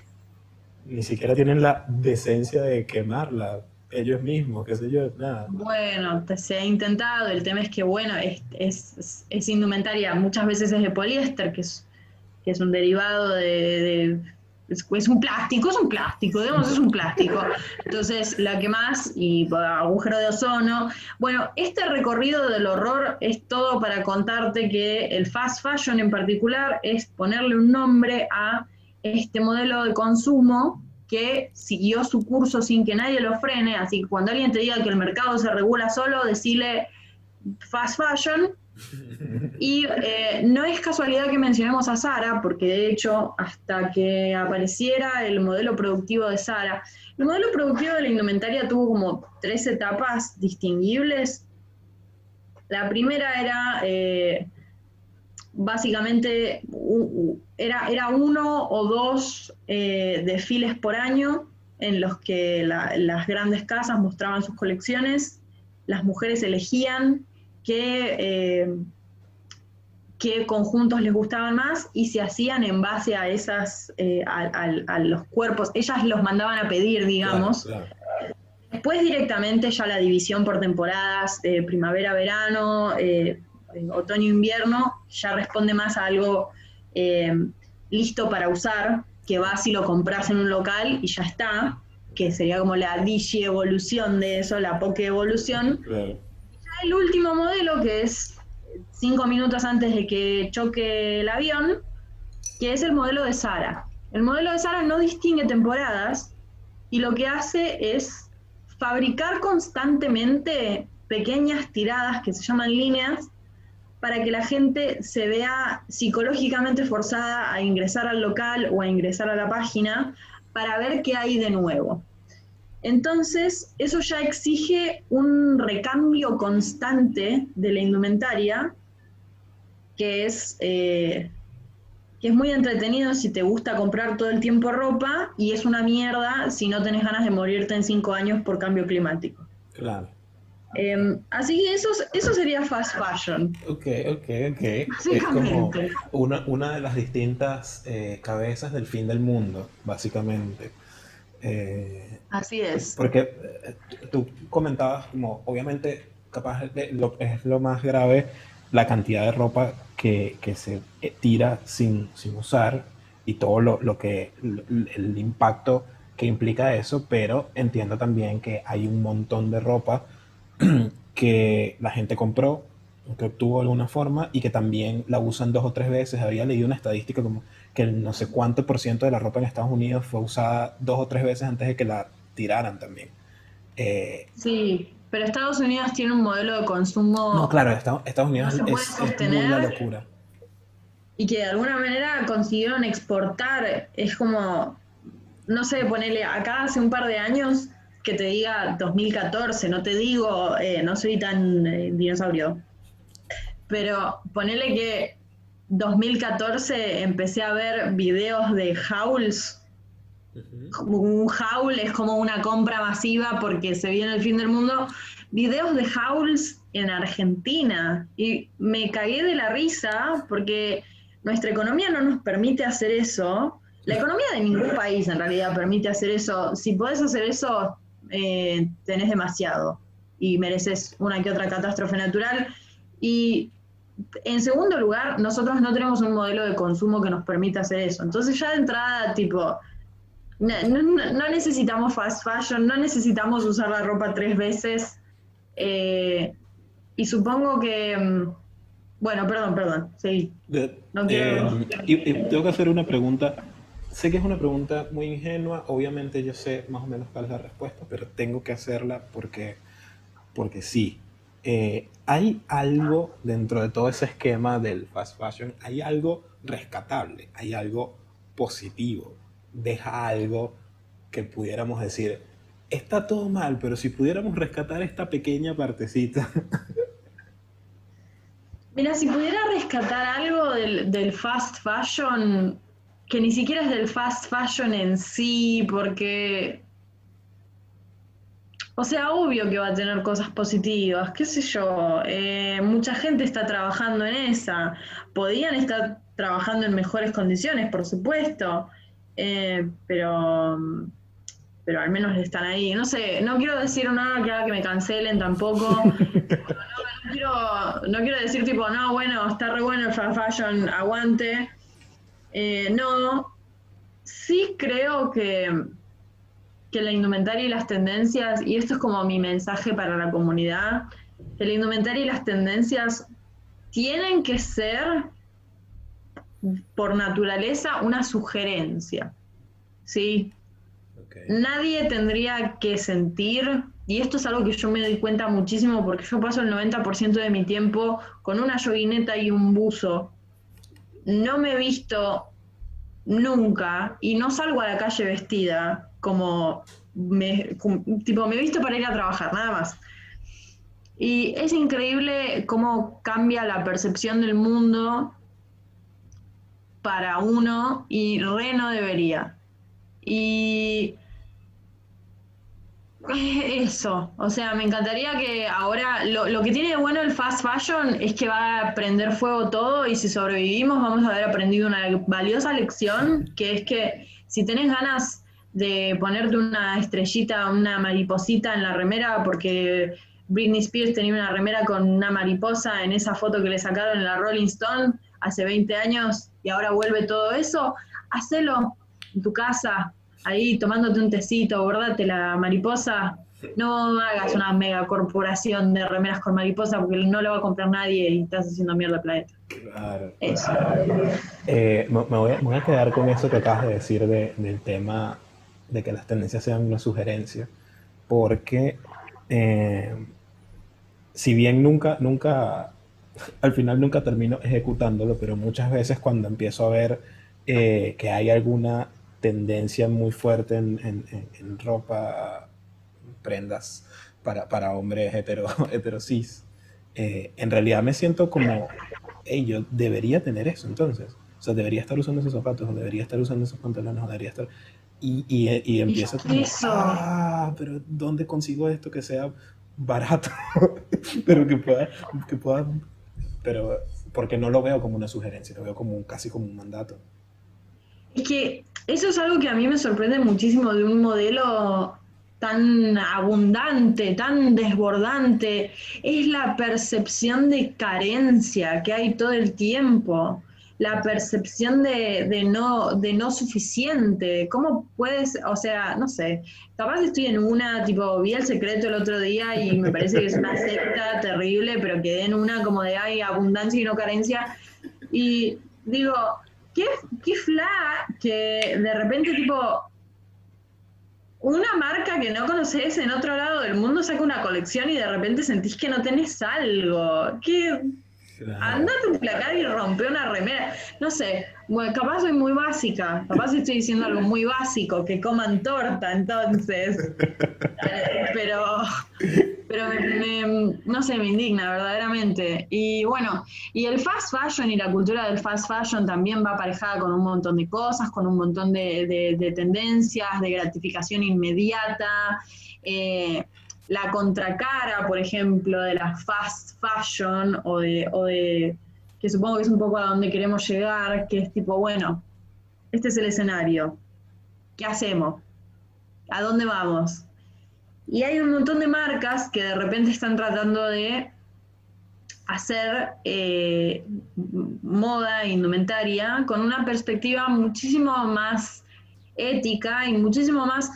Ni siquiera tienen la decencia de quemarla ellos mismos, qué sé yo, nada. Bueno, se ha intentado, el tema es que, bueno, es, es, es indumentaria, muchas veces es de poliéster, que es es un derivado de, es, un plástico, es un plástico, digamos, es un plástico. Entonces, la que más, y agujero de ozono. Bueno, este recorrido del horror es todo para contarte que el fast fashion en particular es ponerle un nombre a este modelo de consumo que siguió su curso sin que nadie lo frene, así que cuando alguien te diga que el mercado se regula solo, decirle fast fashion, y eh, no es casualidad que mencionemos a Sara, porque de hecho, hasta que apareciera el modelo productivo de Sara, el modelo productivo de la indumentaria tuvo como tres etapas distinguibles. La primera era eh, básicamente era, era, uno o dos eh, desfiles por año en los que las grandes casas mostraban sus colecciones, las mujeres elegían eh, qué, conjuntos les gustaban más y se hacían en base a esas, eh, a, los cuerpos. Ellas los mandaban a pedir, digamos. Después directamente ya la división por temporadas, eh, primavera, verano, otoño, invierno, ya responde más a algo listo para usar, que vas y lo compras en un local y ya está, que sería como la digi evolución de eso, la poke evolución el último modelo, que es cinco minutos antes de que choque el avión, que es el modelo de Sara. El modelo de Sara no distingue temporadas y lo que hace es fabricar constantemente pequeñas tiradas que se llaman líneas para que la gente se vea psicológicamente forzada a ingresar al local o a ingresar a la página para ver qué hay de nuevo. Entonces, eso ya exige un recambio constante de la indumentaria, que es, eh, que es muy entretenido si te gusta comprar todo el tiempo ropa y es una mierda si no tenés ganas de morirte en cinco años por cambio climático. Claro. Em, así que eso, eso sería fast fashion. Ok, ok, ok. Es como una, una de las distintas eh, cabezas del fin del mundo, básicamente. Eh, así es. Porque eh, tú comentabas como, obviamente, capaz lo, es lo más grave la cantidad de ropa que, que se tira sin, sin, usar y todo lo, lo que, el impacto que implica eso, pero entiendo también que hay un montón de ropa que la gente compró, que obtuvo de alguna forma y que también la usan dos o tres veces. Había leído una estadística como que no sé cuánto por ciento de la ropa en Estados Unidos fue usada dos o tres veces antes de que la tiraran también. Eh, sí, pero Estados Unidos tiene un modelo de consumo. No, claro, Estados, Unidos es, una locura. Y que de alguna manera consiguieron exportar. Es como, no sé, ponerle acá hace un par de años que te diga 2014, no te digo, eh, no soy tan eh, dinosaurio, pero ponele que 2014 empecé a ver videos de hauls. Un haul es como una compra masiva porque se viene el fin del mundo. Videos de hauls en Argentina. Y me cagué de la risa porque nuestra economía no nos permite hacer eso. La economía de ningún país en realidad permite hacer eso. Si podés hacer eso, eh, tenés demasiado y mereces una que otra catástrofe natural. Y en segundo lugar, nosotros no tenemos un modelo de consumo que nos permita hacer eso. Entonces ya de entrada, tipo, no, necesitamos fast fashion, no necesitamos usar la ropa tres veces. Eh, y supongo que... Mm, bueno, perdón, perdón, sí. No quiero... Eh, tengo que hacer una pregunta Sé que es una pregunta muy ingenua, obviamente yo sé más o menos cuál es la respuesta, pero tengo que hacerla porque, porque sí. Eh, hay algo dentro de todo ese esquema del fast fashion, hay algo rescatable, hay algo positivo, deja algo que pudiéramos decir, está todo mal, pero si pudiéramos rescatar esta pequeña partecita. Mira, si pudiera rescatar algo del, del fast fashion, que ni siquiera es del fast fashion en sí, porque, o sea, obvio que va a tener cosas positivas, qué sé yo, eh, mucha gente está trabajando en esa, podían estar trabajando en mejores condiciones, por supuesto, eh, pero pero al menos están ahí. No sé, no quiero decir nada que haga que me cancelen tampoco. no, quiero, no, quiero, decir tipo, no, bueno, está re bueno el fast fashion, aguante. Eh, no, sí creo que, que la indumentaria y las tendencias, y esto es como mi mensaje para la comunidad, que la indumentaria y las tendencias tienen que ser por naturaleza una sugerencia. ¿sí? Nadie tendría que sentir, y esto es algo que yo me doy cuenta muchísimo porque yo paso el 90% de mi tiempo con una yoguineta y un buzo no me he visto nunca y no salgo a la calle vestida como me, tipo me he visto para ir a trabajar, nada más. Y es increíble cómo cambia la percepción del mundo para uno y re no debería. Y eso, o sea, me encantaría que ahora, lo, que tiene de bueno el fast fashion es que va a prender fuego todo y si sobrevivimos vamos a haber aprendido una valiosa lección, que es que si tenés ganas de ponerte una estrellita, una mariposita en la remera, porque Britney Spears tenía una remera con una mariposa en esa foto que le sacaron en la Rolling Stone hace 20 años y ahora vuelve todo eso, hacelo en tu casa, ahí tomándote un tecito, bordate la mariposa, no hagas una mega corporación de remeras con mariposa porque no lo va a comprar nadie y estás haciendo mierda al planeta. Claro. Eso. Eh, me, voy a, quedar con eso que acabas de decir del tema de que las tendencias sean una sugerencia, porque eh, si bien nunca, nunca, al final nunca termino ejecutándolo, pero muchas veces cuando empiezo a ver eh, que hay alguna tendencia muy fuerte en, en, ropa, prendas para, para hombres hetero. Eh, en realidad me siento como, hey, yo debería tener eso entonces. O sea, debería estar usando esos zapatos, o debería estar usando esos pantalones, o debería estar... Y, y, y empiezo como, ah, pero ¿dónde consigo esto que sea barato, pero que pueda, que pueda, pero porque no lo veo como una sugerencia, lo veo como casi como un mandato. Es que eso es algo que a mí me sorprende muchísimo de un modelo tan abundante, tan desbordante, es la percepción de carencia que hay todo el tiempo, la percepción de, no, de no suficiente. ¿Cómo puedes, o sea, no sé, capaz estoy en una, tipo, vi el secreto el otro día y me parece que es una secta terrible, pero quedé en una como de hay abundancia y no carencia. Y digo, qué, qué fla que de repente, tipo, una marca que no conoces en otro lado del mundo saca una colección y de repente sentís que no tenés algo. ¿Qué? Andate un placar y rompe una remera. No sé, bueno, capaz soy muy básica, capaz estoy diciendo algo muy básico, que coman torta entonces. pero pero no sé, me indigna verdaderamente. Y bueno, y el fast fashion y la cultura del fast fashion también va aparejada con un montón de cosas, con un montón de, tendencias, de gratificación inmediata. Eh, la contracara, por ejemplo, de la fast fashion o de, o de, que supongo que es un poco a donde queremos llegar, que es tipo, bueno, este es el escenario, ¿qué hacemos? ¿A dónde vamos? Y hay un montón de marcas que de repente están tratando de hacer eh, moda, indumentaria, con una perspectiva muchísimo más ética y muchísimo más...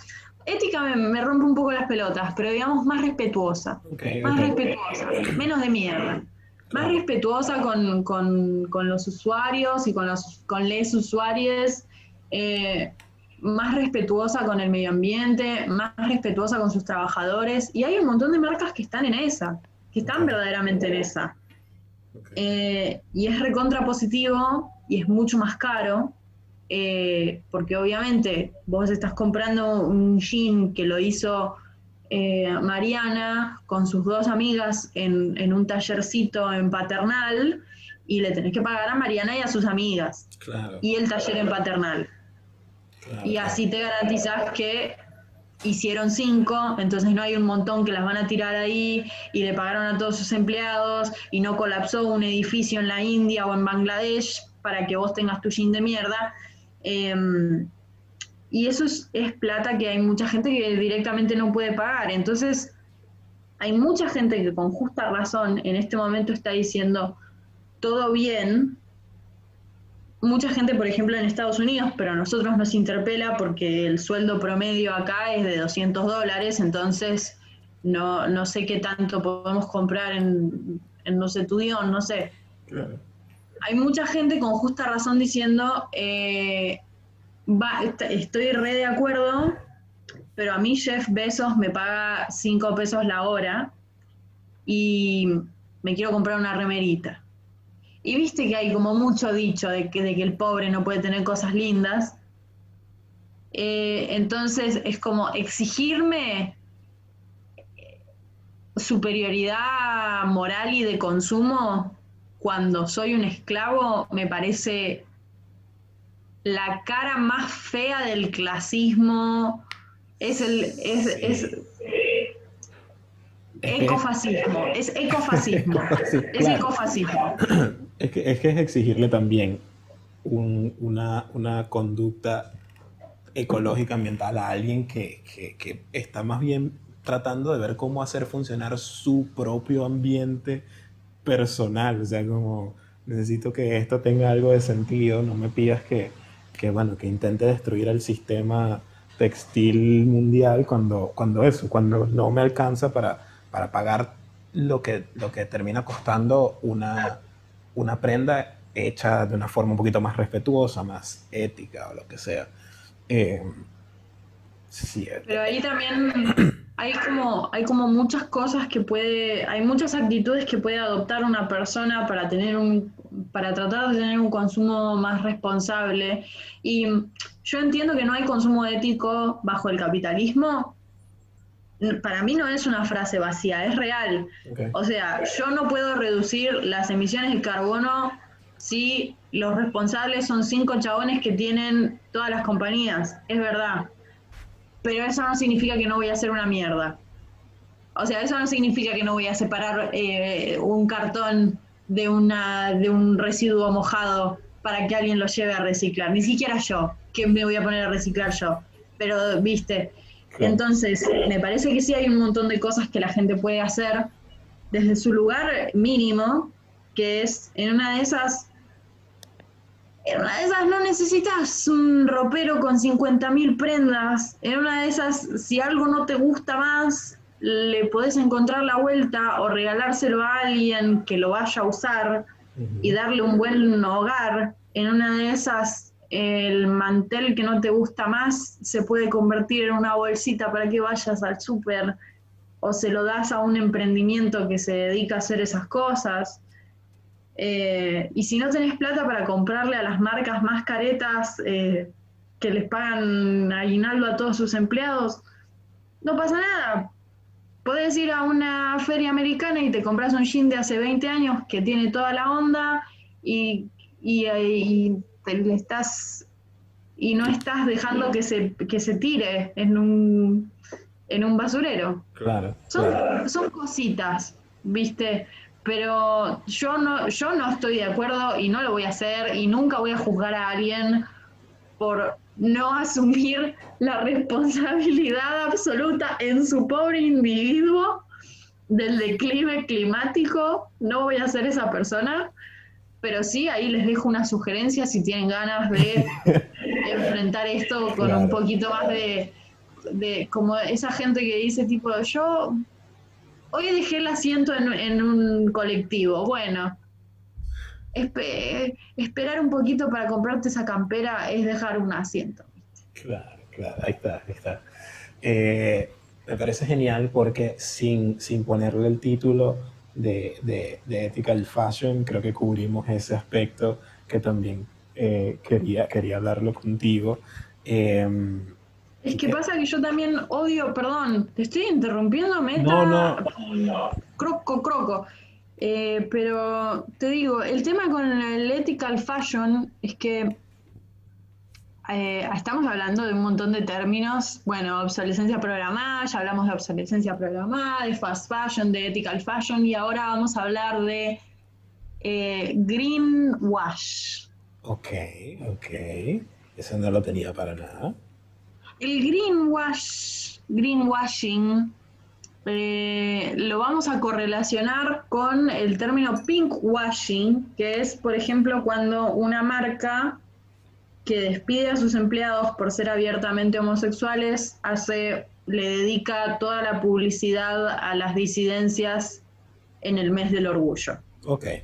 Ética me, rompe un poco las pelotas, pero digamos más respetuosa. más respetuosa, menos de mierda. Más respetuosa con, los usuarios y con los con les usuarios. Eh, más respetuosa con el medio ambiente, más respetuosa con sus trabajadores. Y hay un montón de marcas que están en esa, que están verdaderamente en esa. Eh, y es recontra positivo y es mucho más caro, eh, porque obviamente vos estás comprando un jean que lo hizo eh, Mariana con sus dos amigas en, un tallercito en paternal y le tenés que pagar a Mariana y a sus amigas. Y el taller en paternal y así te garantizas que hicieron cinco, entonces no hay un montón que las van a tirar ahí y le pagaron a todos sus empleados y no colapsó un edificio en la India o en Bangladesh para que vos tengas tu jean de mierda. Em, y eso es, plata que hay mucha gente que directamente no puede pagar. Entonces, hay mucha gente que con justa razón en este momento está diciendo todo bien, mucha gente, por ejemplo, en Estados Unidos, pero a nosotros nos interpela porque el sueldo promedio acá es de 200 dólares, entonces no, no sé qué tanto podemos comprar en, en no sé, tu no sé. Hay mucha gente con justa razón diciendo, eh, estoy re de acuerdo, pero a mí Jeff Bezos me paga 5 pesos la hora y me quiero comprar una remerita. Y viste que hay como mucho dicho de que, de que el pobre no puede tener cosas lindas. Eh, entonces es como exigirme superioridad moral y de consumo cuando soy un esclavo me parece la cara más fea del clasismo. Es el. Es, ecofascismo. Es ecofascismo. es ecofascismo. Es que, es exigirle también una, conducta ecológica ambiental a alguien que, está más bien tratando de ver cómo hacer funcionar su propio ambiente personal. O sea, como necesito que esto tenga algo de sentido, no me pidas que, bueno, que intente destruir el sistema textil mundial cuando, cuando eso, cuando no me alcanza para, para pagar lo que, lo que termina costando una, una prenda hecha de una forma un poquito más respetuosa, más ética o lo que sea. Eh, eh, Pero ahí también hay como, hay como muchas cosas que puede, hay muchas actitudes que puede adoptar una persona para tener un, para tratar de tener un consumo más responsable. Y yo entiendo que no hay consumo ético bajo el capitalismo, para mí no es una frase vacía, es real. O sea, yo no puedo reducir las emisiones de carbono si los responsables son cinco chabones que tienen todas las compañías. Es verdad. Pero eso no significa que no voy a hacer una mierda. O sea, eso no significa que no voy a separar eh, un cartón de, una, de un residuo mojado para que alguien lo lleve a reciclar. Ni siquiera yo, que me voy a poner a reciclar yo. Pero, viste, entonces me parece que sí hay un montón de cosas que la gente puede hacer desde su lugar mínimo, que es en una de esas en una de esas no necesitas un ropero con 50.000 prendas. En una de esas, si algo no te gusta más, le podés encontrar la vuelta o regalárselo a alguien que lo vaya a usar y darle un buen hogar. En una de esas, el mantel que no te gusta más se puede convertir en una bolsita para que vayas al súper o se lo das a un emprendimiento que se dedica a hacer esas cosas. Eh, y si no tenés plata para comprarle a las marcas más caretas eh, que les pagan aguinaldo a todos sus empleados, no pasa nada. Podés ir a una feria americana y te compras un jean de hace 20 años que tiene toda la onda y, y, te estás y no estás dejando que se, que se tire en un, en un basurero. Claro. Son, son cositas, ¿viste? Pero yo no, yo no estoy de acuerdo y no lo voy a hacer y nunca voy a juzgar a alguien por no asumir la responsabilidad absoluta en su pobre individuo del declive climático. No voy a ser esa persona, pero sí ahí les dejo una sugerencia si tienen ganas de enfrentar esto con un poquito más de, de, como esa gente que dice tipo, yo hoy dejé el asiento en, un colectivo. Bueno, esperar un poquito para comprarte esa campera es dejar un asiento. Claro, claro, ahí está, ahí está. Eh, me parece genial porque sin, sin ponerle el título de, de, de, ethical fashion, creo que cubrimos ese aspecto que también eh, quería, quería hablarlo contigo. Eh, es que pasa que yo también odio, perdón, te estoy interrumpiendo, meta. No, no. Croco, croco. Eh, pero te digo, el tema con el ethical fashion es que eh, estamos hablando de un montón de términos. Bueno, obsolescencia programada, ya hablamos de obsolescencia programada, de fast fashion, de ethical fashion, y ahora vamos a hablar de eh, greenwash. Ok, ok. Eso no lo tenía para nada el greenwash, greenwashing eh, lo vamos a correlacionar con el término pinkwashing, que es, por ejemplo, cuando una marca que despide a sus empleados por ser abiertamente homosexuales hace, le dedica toda la publicidad a las disidencias en el mes del orgullo. Okay.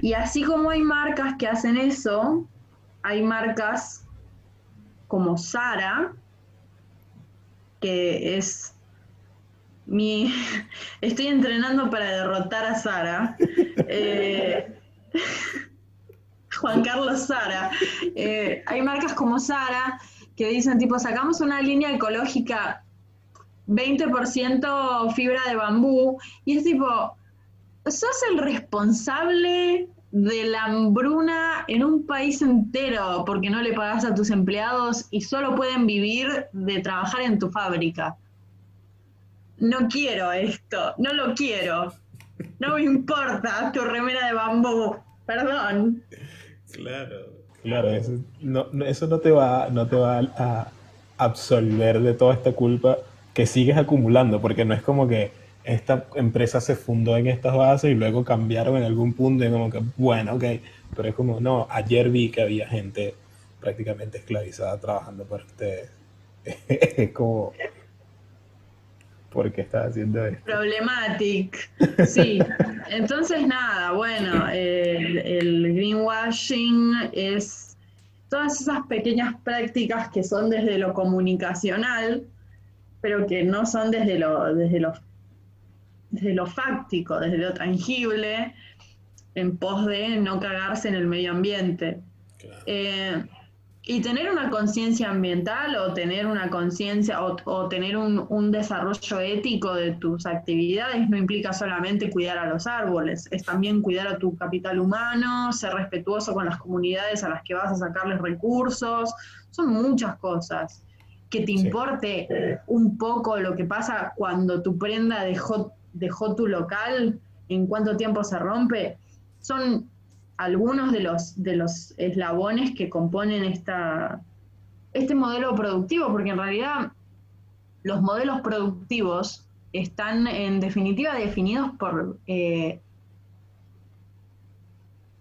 Y así como hay marcas que hacen eso, hay marcas como Sara, que es mi... Estoy entrenando para derrotar a Sara. Eh, Juan Carlos Sara. Eh, hay marcas como Sara que dicen tipo, sacamos una línea ecológica 20% fibra de bambú y es tipo, sos el responsable de la hambruna en un país entero porque no le pagas a tus empleados y solo pueden vivir de trabajar en tu fábrica. No quiero esto, no lo quiero. No me importa tu remera de bambú, perdón. Claro, claro, eso no, eso no te va, no te va a absolver de toda esta culpa que sigues acumulando, porque no es como que esta empresa se fundó en estas bases y luego cambiaron en algún punto y como que, bueno, ok, pero es como, no, ayer vi que había gente prácticamente esclavizada trabajando para ustedes. es como, ¿por qué estás haciendo esto? Problematic, sí. Entonces, nada, bueno, el, greenwashing es todas esas pequeñas prácticas que son desde lo comunicacional, pero que no son desde lo, desde lo desde lo fáctico, desde lo tangible, en pos de no cagarse en el medio ambiente. Eh, y tener una conciencia ambiental o tener una conciencia o, tener un, un, desarrollo ético de tus actividades no implica solamente cuidar a los árboles, es también cuidar a tu capital humano, ser respetuoso con las comunidades a las que vas a sacarles recursos, son muchas cosas. que te importe un poco lo que pasa cuando tu prenda dejó, dejó tu local, en cuánto tiempo se rompe, son algunos de los, de los eslabones que componen esta, este modelo productivo, porque en realidad los modelos productivos están en definitiva definidos por, eh,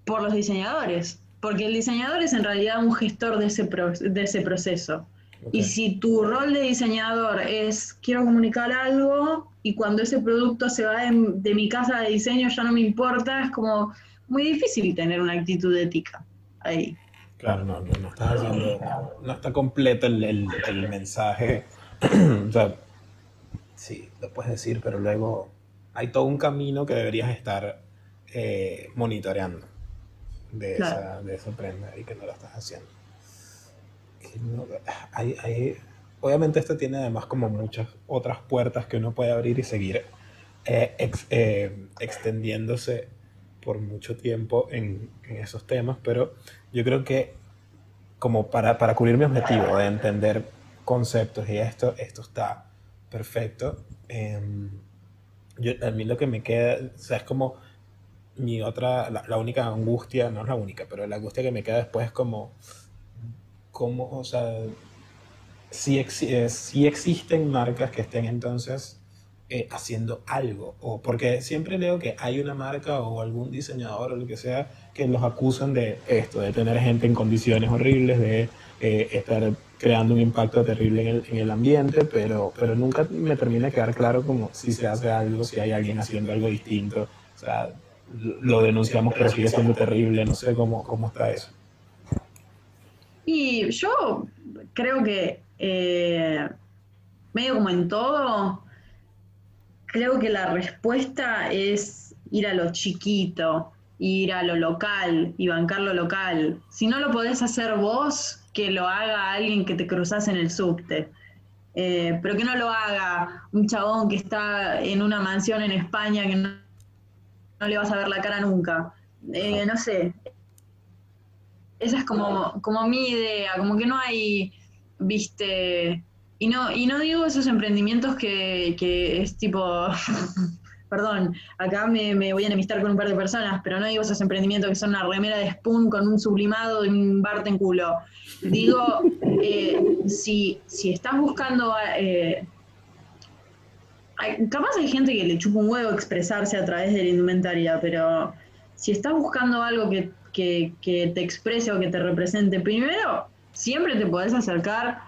por los diseñadores, porque el diseñador es en realidad un gestor de ese, de ese proceso. Y si tu rol de diseñador es quiero comunicar algo y cuando ese producto se va de, mi casa de diseño ya no me importa, es como muy difícil tener una actitud ética ahí. Claro, no, no, no estás haciendo, no está completo el, el, mensaje. o sea, sí, lo puedes decir, pero luego hay todo un camino que deberías estar eh, monitoreando de, esa, de esa prenda y que no lo estás haciendo obviamente esto tiene además como muchas otras puertas que uno puede abrir y seguir eh, eh, extendiéndose por mucho tiempo en, esos temas, pero yo creo que como para, para cubrir mi objetivo de entender conceptos y esto, esto está perfecto. Em, yo, a mí lo que me queda, o sea, es como mi otra, la, la, única angustia, no es la única, pero la angustia que me queda después es como cómo, o sea, si, eh, si existen marcas que estén entonces eh, haciendo algo, o porque siempre leo que hay una marca o algún diseñador o lo que sea que los acusan de esto, de tener gente en condiciones horribles, de eh, estar creando un impacto terrible en el, en el, ambiente, pero, pero nunca me termina de quedar claro como si se hace algo, si hay alguien haciendo algo distinto, o sea, lo denunciamos pero sigue siendo terrible, no sé cómo, cómo está eso. Y yo creo que, eh, medio como en todo, creo que la respuesta es ir a lo chiquito, ir a lo local y bancar lo local. Si no lo podés hacer vos, que lo haga alguien que te cruzas en el subte. Eh, pero que no lo haga un chabón que está en una mansión en España que no, le vas a ver la cara nunca. Eh, no sé, esa es como, como mi idea, como que no hay, viste, y no, y no digo esos emprendimientos que, que es tipo, perdón, acá me, me, voy a enemistar con un par de personas, pero no digo esos emprendimientos que son una remera de Spoon con un sublimado y un Bart en culo. Digo, eh, si, si estás buscando... Eh, capaz hay gente que le chupa un huevo expresarse a través de la indumentaria, pero si estás buscando algo que que, te exprese o que te represente. Primero, siempre te podés acercar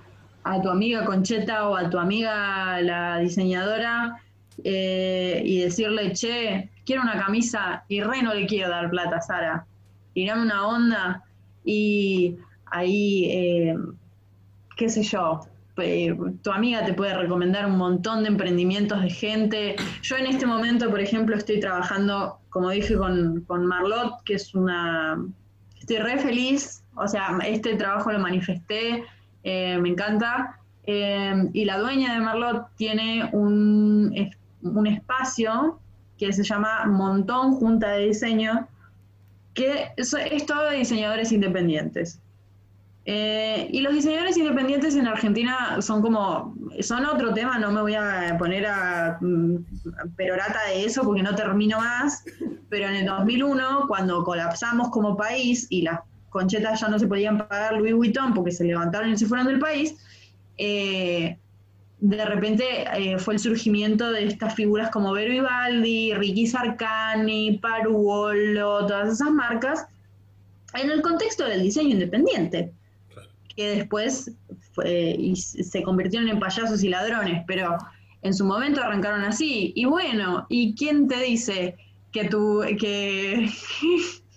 a tu amiga Concheta o a tu amiga la diseñadora eh, y decirle, che, quiero una camisa y re no le quiero dar plata, Sara. Tirame una onda y ahí, eh, qué sé yo, tu amiga te puede recomendar un montón de emprendimientos de gente. Yo en este momento, por ejemplo, estoy trabajando, como dije, con, con Marlot, que es una... Estoy re feliz, o sea, este trabajo lo manifesté, eh, me encanta. Eh, y la dueña de Marlot tiene un, un espacio que se llama Montón Junta de Diseño, que es, es todo de diseñadores independientes. Eh, y los diseñadores independientes en Argentina son como, son otro tema, no me voy a poner a, mm, perorata de eso porque no termino más, pero en el 2001, cuando colapsamos como país y las conchetas ya no se podían pagar Louis Vuitton porque se levantaron y se fueron del país, eh, de repente eh, fue el surgimiento de estas figuras como Vero Ibaldi, Ricky Sarcani, Paruolo, todas esas marcas, en el contexto del diseño independiente que después se convirtieron en payasos y ladrones, pero en su momento arrancaron así. Y bueno, ¿y quién te dice que tú, que,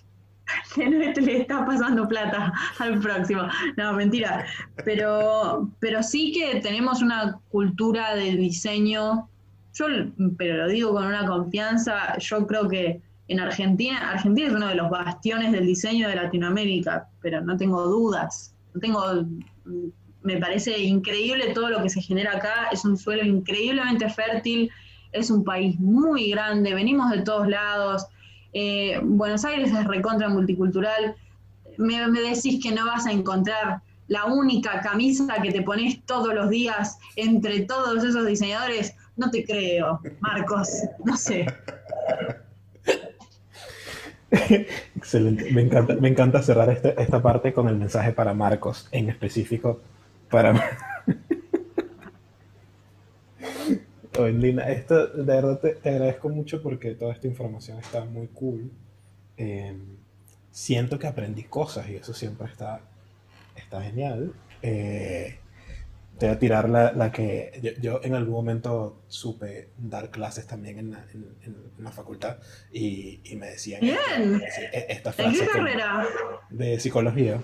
no le está pasando plata al próximo? No, mentira. Pero, pero sí que tenemos una cultura de diseño, yo pero lo digo con una confianza, yo creo que en Argentina, Argentina es uno de los bastiones del diseño de Latinoamérica, pero no tengo dudas. Tengo, me parece increíble todo lo que se genera acá, es un suelo increíblemente fértil, es un país muy grande, venimos de todos lados, eh, Buenos Aires es recontra multicultural, me, decís que no vas a encontrar la única camisa que te pones todos los días entre todos esos diseñadores, no te creo, Marcos, no sé. Excelente, me encanta, me encanta cerrar este, esta parte con el mensaje para Marcos, en específico para... Oye, Lina, esto de verdad te, te agradezco mucho porque toda esta información está muy cool. Eh, siento que aprendí cosas y eso siempre está, está genial. Eh, te voy a tirar la, la que yo, yo en algún momento supe dar clases también en la, en, en la facultad y, y me decían Bien. esta, e- esta ¿En frase qué que- carrera? de psicología.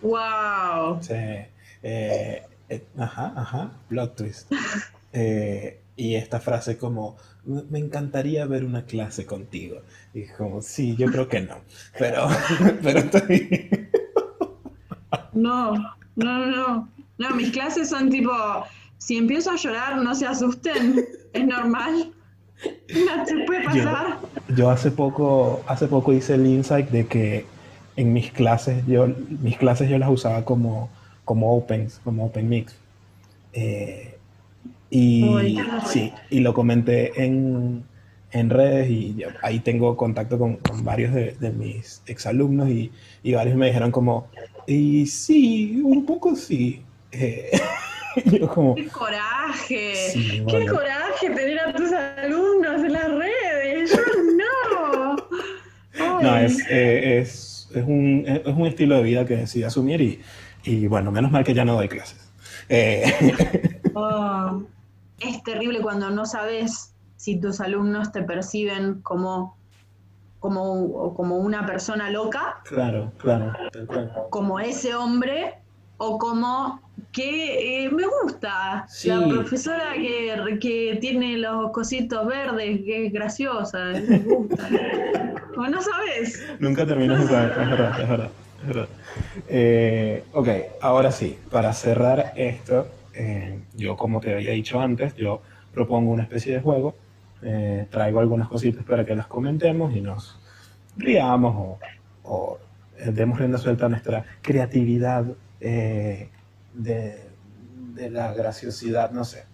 ¡Wow! Sí, eh, eh, ajá, ajá, plot twist. Eh, y esta frase como, me encantaría ver una clase contigo. Y como, sí, yo creo que no, pero, pero estoy... No, no, no, no. Mis clases son tipo, si empiezo a llorar, no se asusten, es normal. No te puede pasar. Yo hace poco, hace poco hice el insight de que en mis clases, yo, mis clases yo las usaba como, como opens, como open mix. Eh, y Uy, horror. sí, y lo comenté en, en redes y yo- ahí tengo contacto con, con varios de, de mis exalumnos y, y varios me dijeron como, y sí, un poco sí. Eh, yo como, ¡Qué coraje! sí, ¡Qué coraje tener a tus alumnos en las redes! ¡Yo no! No, es, eh, es, es, un, es un estilo de vida que decidí asumir y, y bueno, menos mal que ya no doy clases. Eh, Oh, es terrible cuando no sabes si tus alumnos te perciben como, como, como una persona loca, claro, claro, cual. como ese hombre, o como que eh, me gusta Sí. la profesora que, que tiene los cositos verdes, que es graciosa, me gusta. o no sabes. Nunca terminas de saber, es verdad, es verdad. es verdad. Eh, ok, ahora sí, para cerrar esto, eh, yo como te había dicho antes, yo propongo una especie de juego, eh, traigo algunas cositas para que las comentemos y nos riamos o, o, eh, demos rienda suelta a nuestra creatividad eh, de, de la graciosidad, no sé.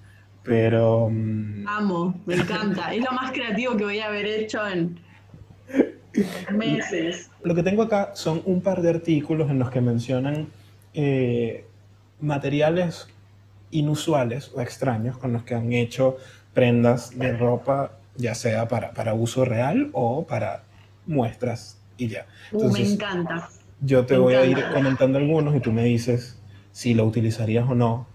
Pero mm, Amo, me encanta. Es lo más creativo que voy a haber hecho en meses. Lo que tengo acá son un par de artículos en los que mencionan eh, materiales inusuales o extraños con los que han hecho prendas de ropa, ya sea para, para uso real o para muestras y ya. Uh, me Entonces, encanta. yo te me voy a ir encanta. comentando algunos y tú me dices si lo utilizarías o no.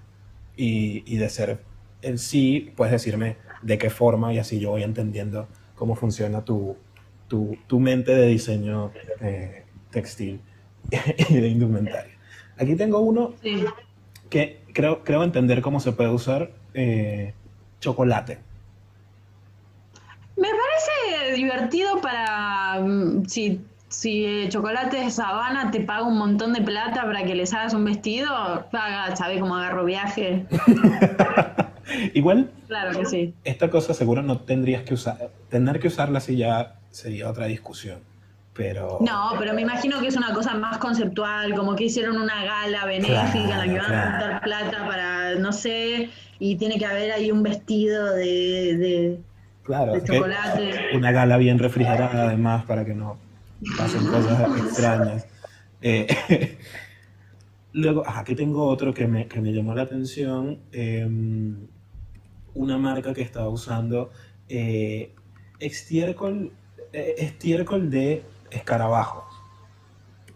Y, y de ser el sí, puedes decirme de qué forma y así yo voy entendiendo cómo funciona tu, tu, tu mente de diseño eh, textil y de indumentaria. Aquí tengo uno Sí. que creo, creo entender cómo se puede usar eh, chocolate. Me parece divertido para mm, si, si eh, Chocolate de Sabana te paga un montón de plata para que les hagas un vestido, paga, sabe cómo agarro viaje. Igual, Claro que sí. esta cosa seguro no tendrías que usar. Tener que usarla así ya sería otra discusión. Pero. No, pero me imagino que es una cosa más conceptual, como que hicieron una gala benéfica en la que van Claro, a juntar plata para, no sé, y tiene que haber ahí un vestido de, de, Claro, de chocolate. una gala bien refrigerada además para que no pasen cosas extrañas. Eh, luego, ajá, aquí tengo otro que me, que me llamó la atención. eh, una marca que estaba usando eh, estiércol, eh, estiércol de escarabajos.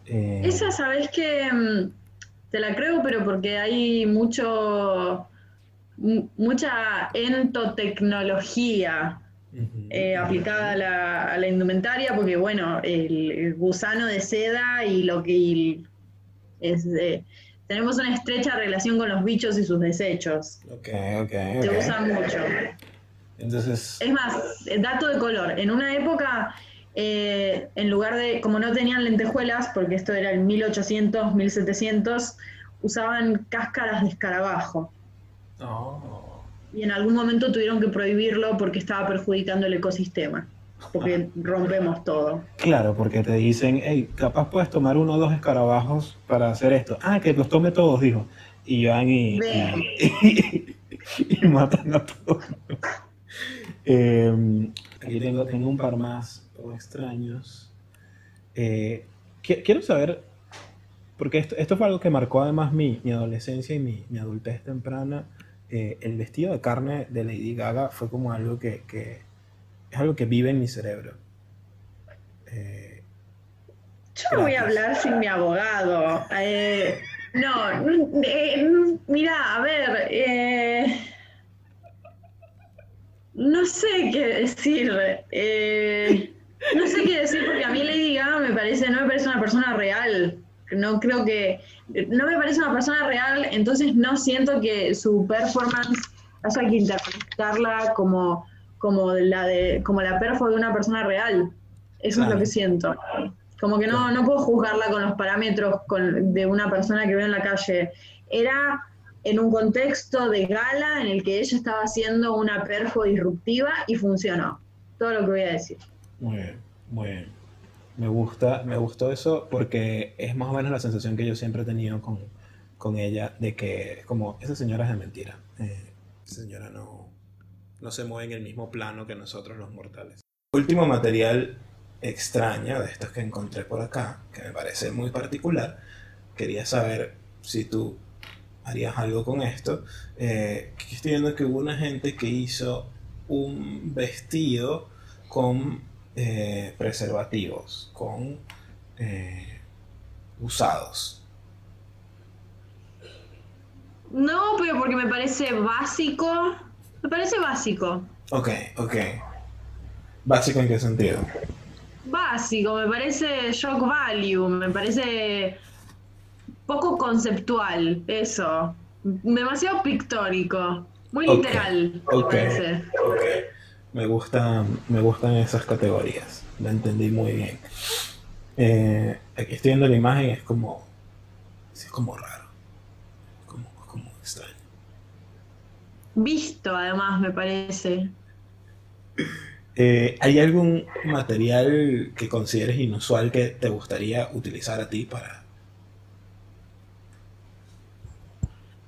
Eh, Esa, sabes que mm, te la creo, pero porque hay mucho, mu- mucha entotecnología eh, aplicada a la, a la indumentaria, porque bueno, el, el gusano de seda y lo que y es de- tenemos una estrecha relación con los bichos y sus desechos. Ok, ok, Se ok. usa mucho. Entonces, Es más, eh, dato de color. En una época, eh, en lugar de, como no tenían lentejuelas, porque esto era el 1800, 1700, usaban cáscaras de escarabajo. oh, Y en algún momento tuvieron que prohibirlo porque estaba perjudicando el ecosistema. porque rompemos todo. Claro, porque te dicen, hey, capaz puedes tomar uno o dos escarabajos para hacer esto. Ah, que los tome todos, dijo. Y van y, y, y, matan a todos. Eh, aquí tengo, tengo un par más extraños. Eh, quiero saber, porque esto, esto, fue algo que marcó además mi, mi adolescencia y mi, mi adultez temprana. Eh, el vestido de carne de Lady Gaga fue como algo que, que es algo que vive en mi cerebro. Eh, Yo no voy a hablar sin mi abogado. Eh, no, eh, mira, a ver, no sé qué decir. No sé qué decir porque a mí Lady Gaga me parece, no me parece una persona real. No creo que, no me parece una persona real, entonces no siento que su performance haya que interpretarla como como la de como la perfo de una persona real. Eso es lo que siento. Como que no, no puedo juzgarla con los parámetros de una persona que veo en la calle. Era en un contexto de gala en el que ella estaba haciendo una perfo disruptiva y funcionó. Todo lo que voy a decir. Muy bien, muy bien. Me gusta, me gustó eso porque es más o menos la sensación que yo siempre he tenido con, con ella de que como esa señora es de mentira. Eh, esa señora no, no se mueve en el mismo plano que nosotros los mortales. Último material extraño de estos que encontré por acá, que me parece muy particular, quería saber si tú harías algo con esto. Eh, estoy viendo que hubo una gente que hizo un vestido con eh, preservativos, con eh, usados. No, pero porque me parece básico me parece básico. Ok, ok. ¿Básico en qué sentido? Básico, me parece shock value, me parece poco conceptual, eso. Demasiado pictórico, muy literal, me parece. Me, gusta, me gustan esas categorías, la entendí muy bien. Eh, aquí estoy viendo la imagen, es como, es como raro. visto además, me parece. Eh, ¿Hay algún material que consideres inusual que te gustaría utilizar a ti para...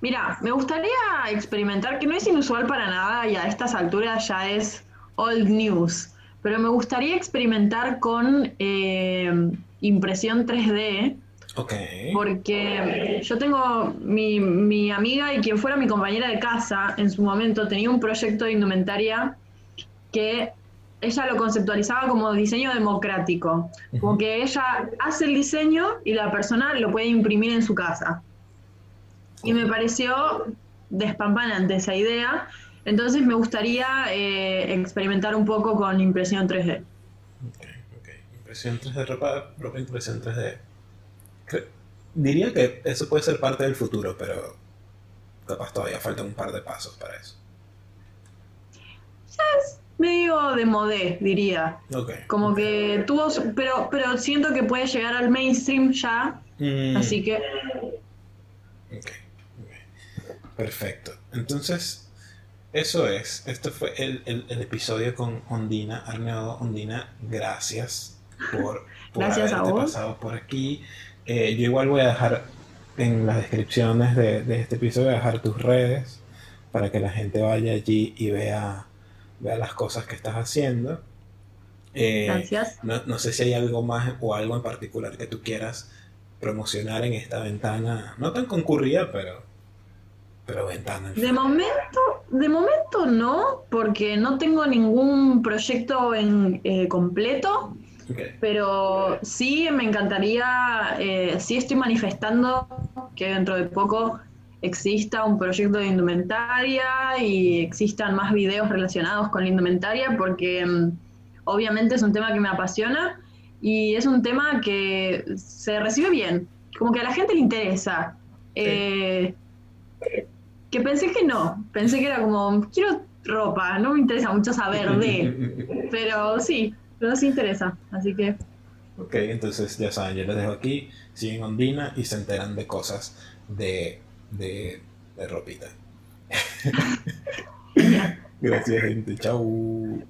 Mira, me gustaría experimentar, que no es inusual para nada y a estas alturas ya es old news, pero me gustaría experimentar con eh, impresión 3D porque yo tengo mi, mi, amiga y quien fuera mi compañera de casa en su momento tenía un proyecto de indumentaria que ella lo conceptualizaba como diseño democrático, como que ella hace el diseño y la persona lo puede imprimir en su casa. Y me pareció despampanante esa idea, entonces me gustaría eh, experimentar un poco con impresión 3D. Ok, ok. Impresión 3D, ropa, ropa impresión 3D diría que eso puede ser parte del futuro, pero capaz todavía falta un par de pasos para eso. Es medio de modé, diría. Como que tuvo, pero, pero siento que puede llegar al mainstream ya, mm. así que... Perfecto. Entonces, eso es. Este fue el, episodio con Ondina. Arneo Ondina, gracias por, por gracias haberte pasado por aquí. Eh, yo igual voy a dejar en las descripciones de, este episodio, voy a dejar tus redes para que la gente vaya allí y vea, vea las cosas que estás haciendo. Eh, Gracias. No, sé si hay algo más o algo en particular que tú quieras promocionar en esta ventana, no tan concurrida, pero, pero ventana. De momento, de momento no, porque no tengo ningún proyecto en eh, completo. Pero sí me encantaría, eh, sí estoy manifestando que dentro de poco exista un proyecto de indumentaria y existan más videos relacionados con la indumentaria porque mm, obviamente es un tema que me apasiona y es un tema que se recibe bien, como que a la gente le interesa. Eh, que pensé que no, pensé que era como, quiero ropa, no me interesa mucho saber de, pero sí, pero sí interesa, así que... Ok, entonces ya saben, yo les dejo aquí, siguen Ondina y se enteran de cosas de, de, de ropita. Gracias gente, chao.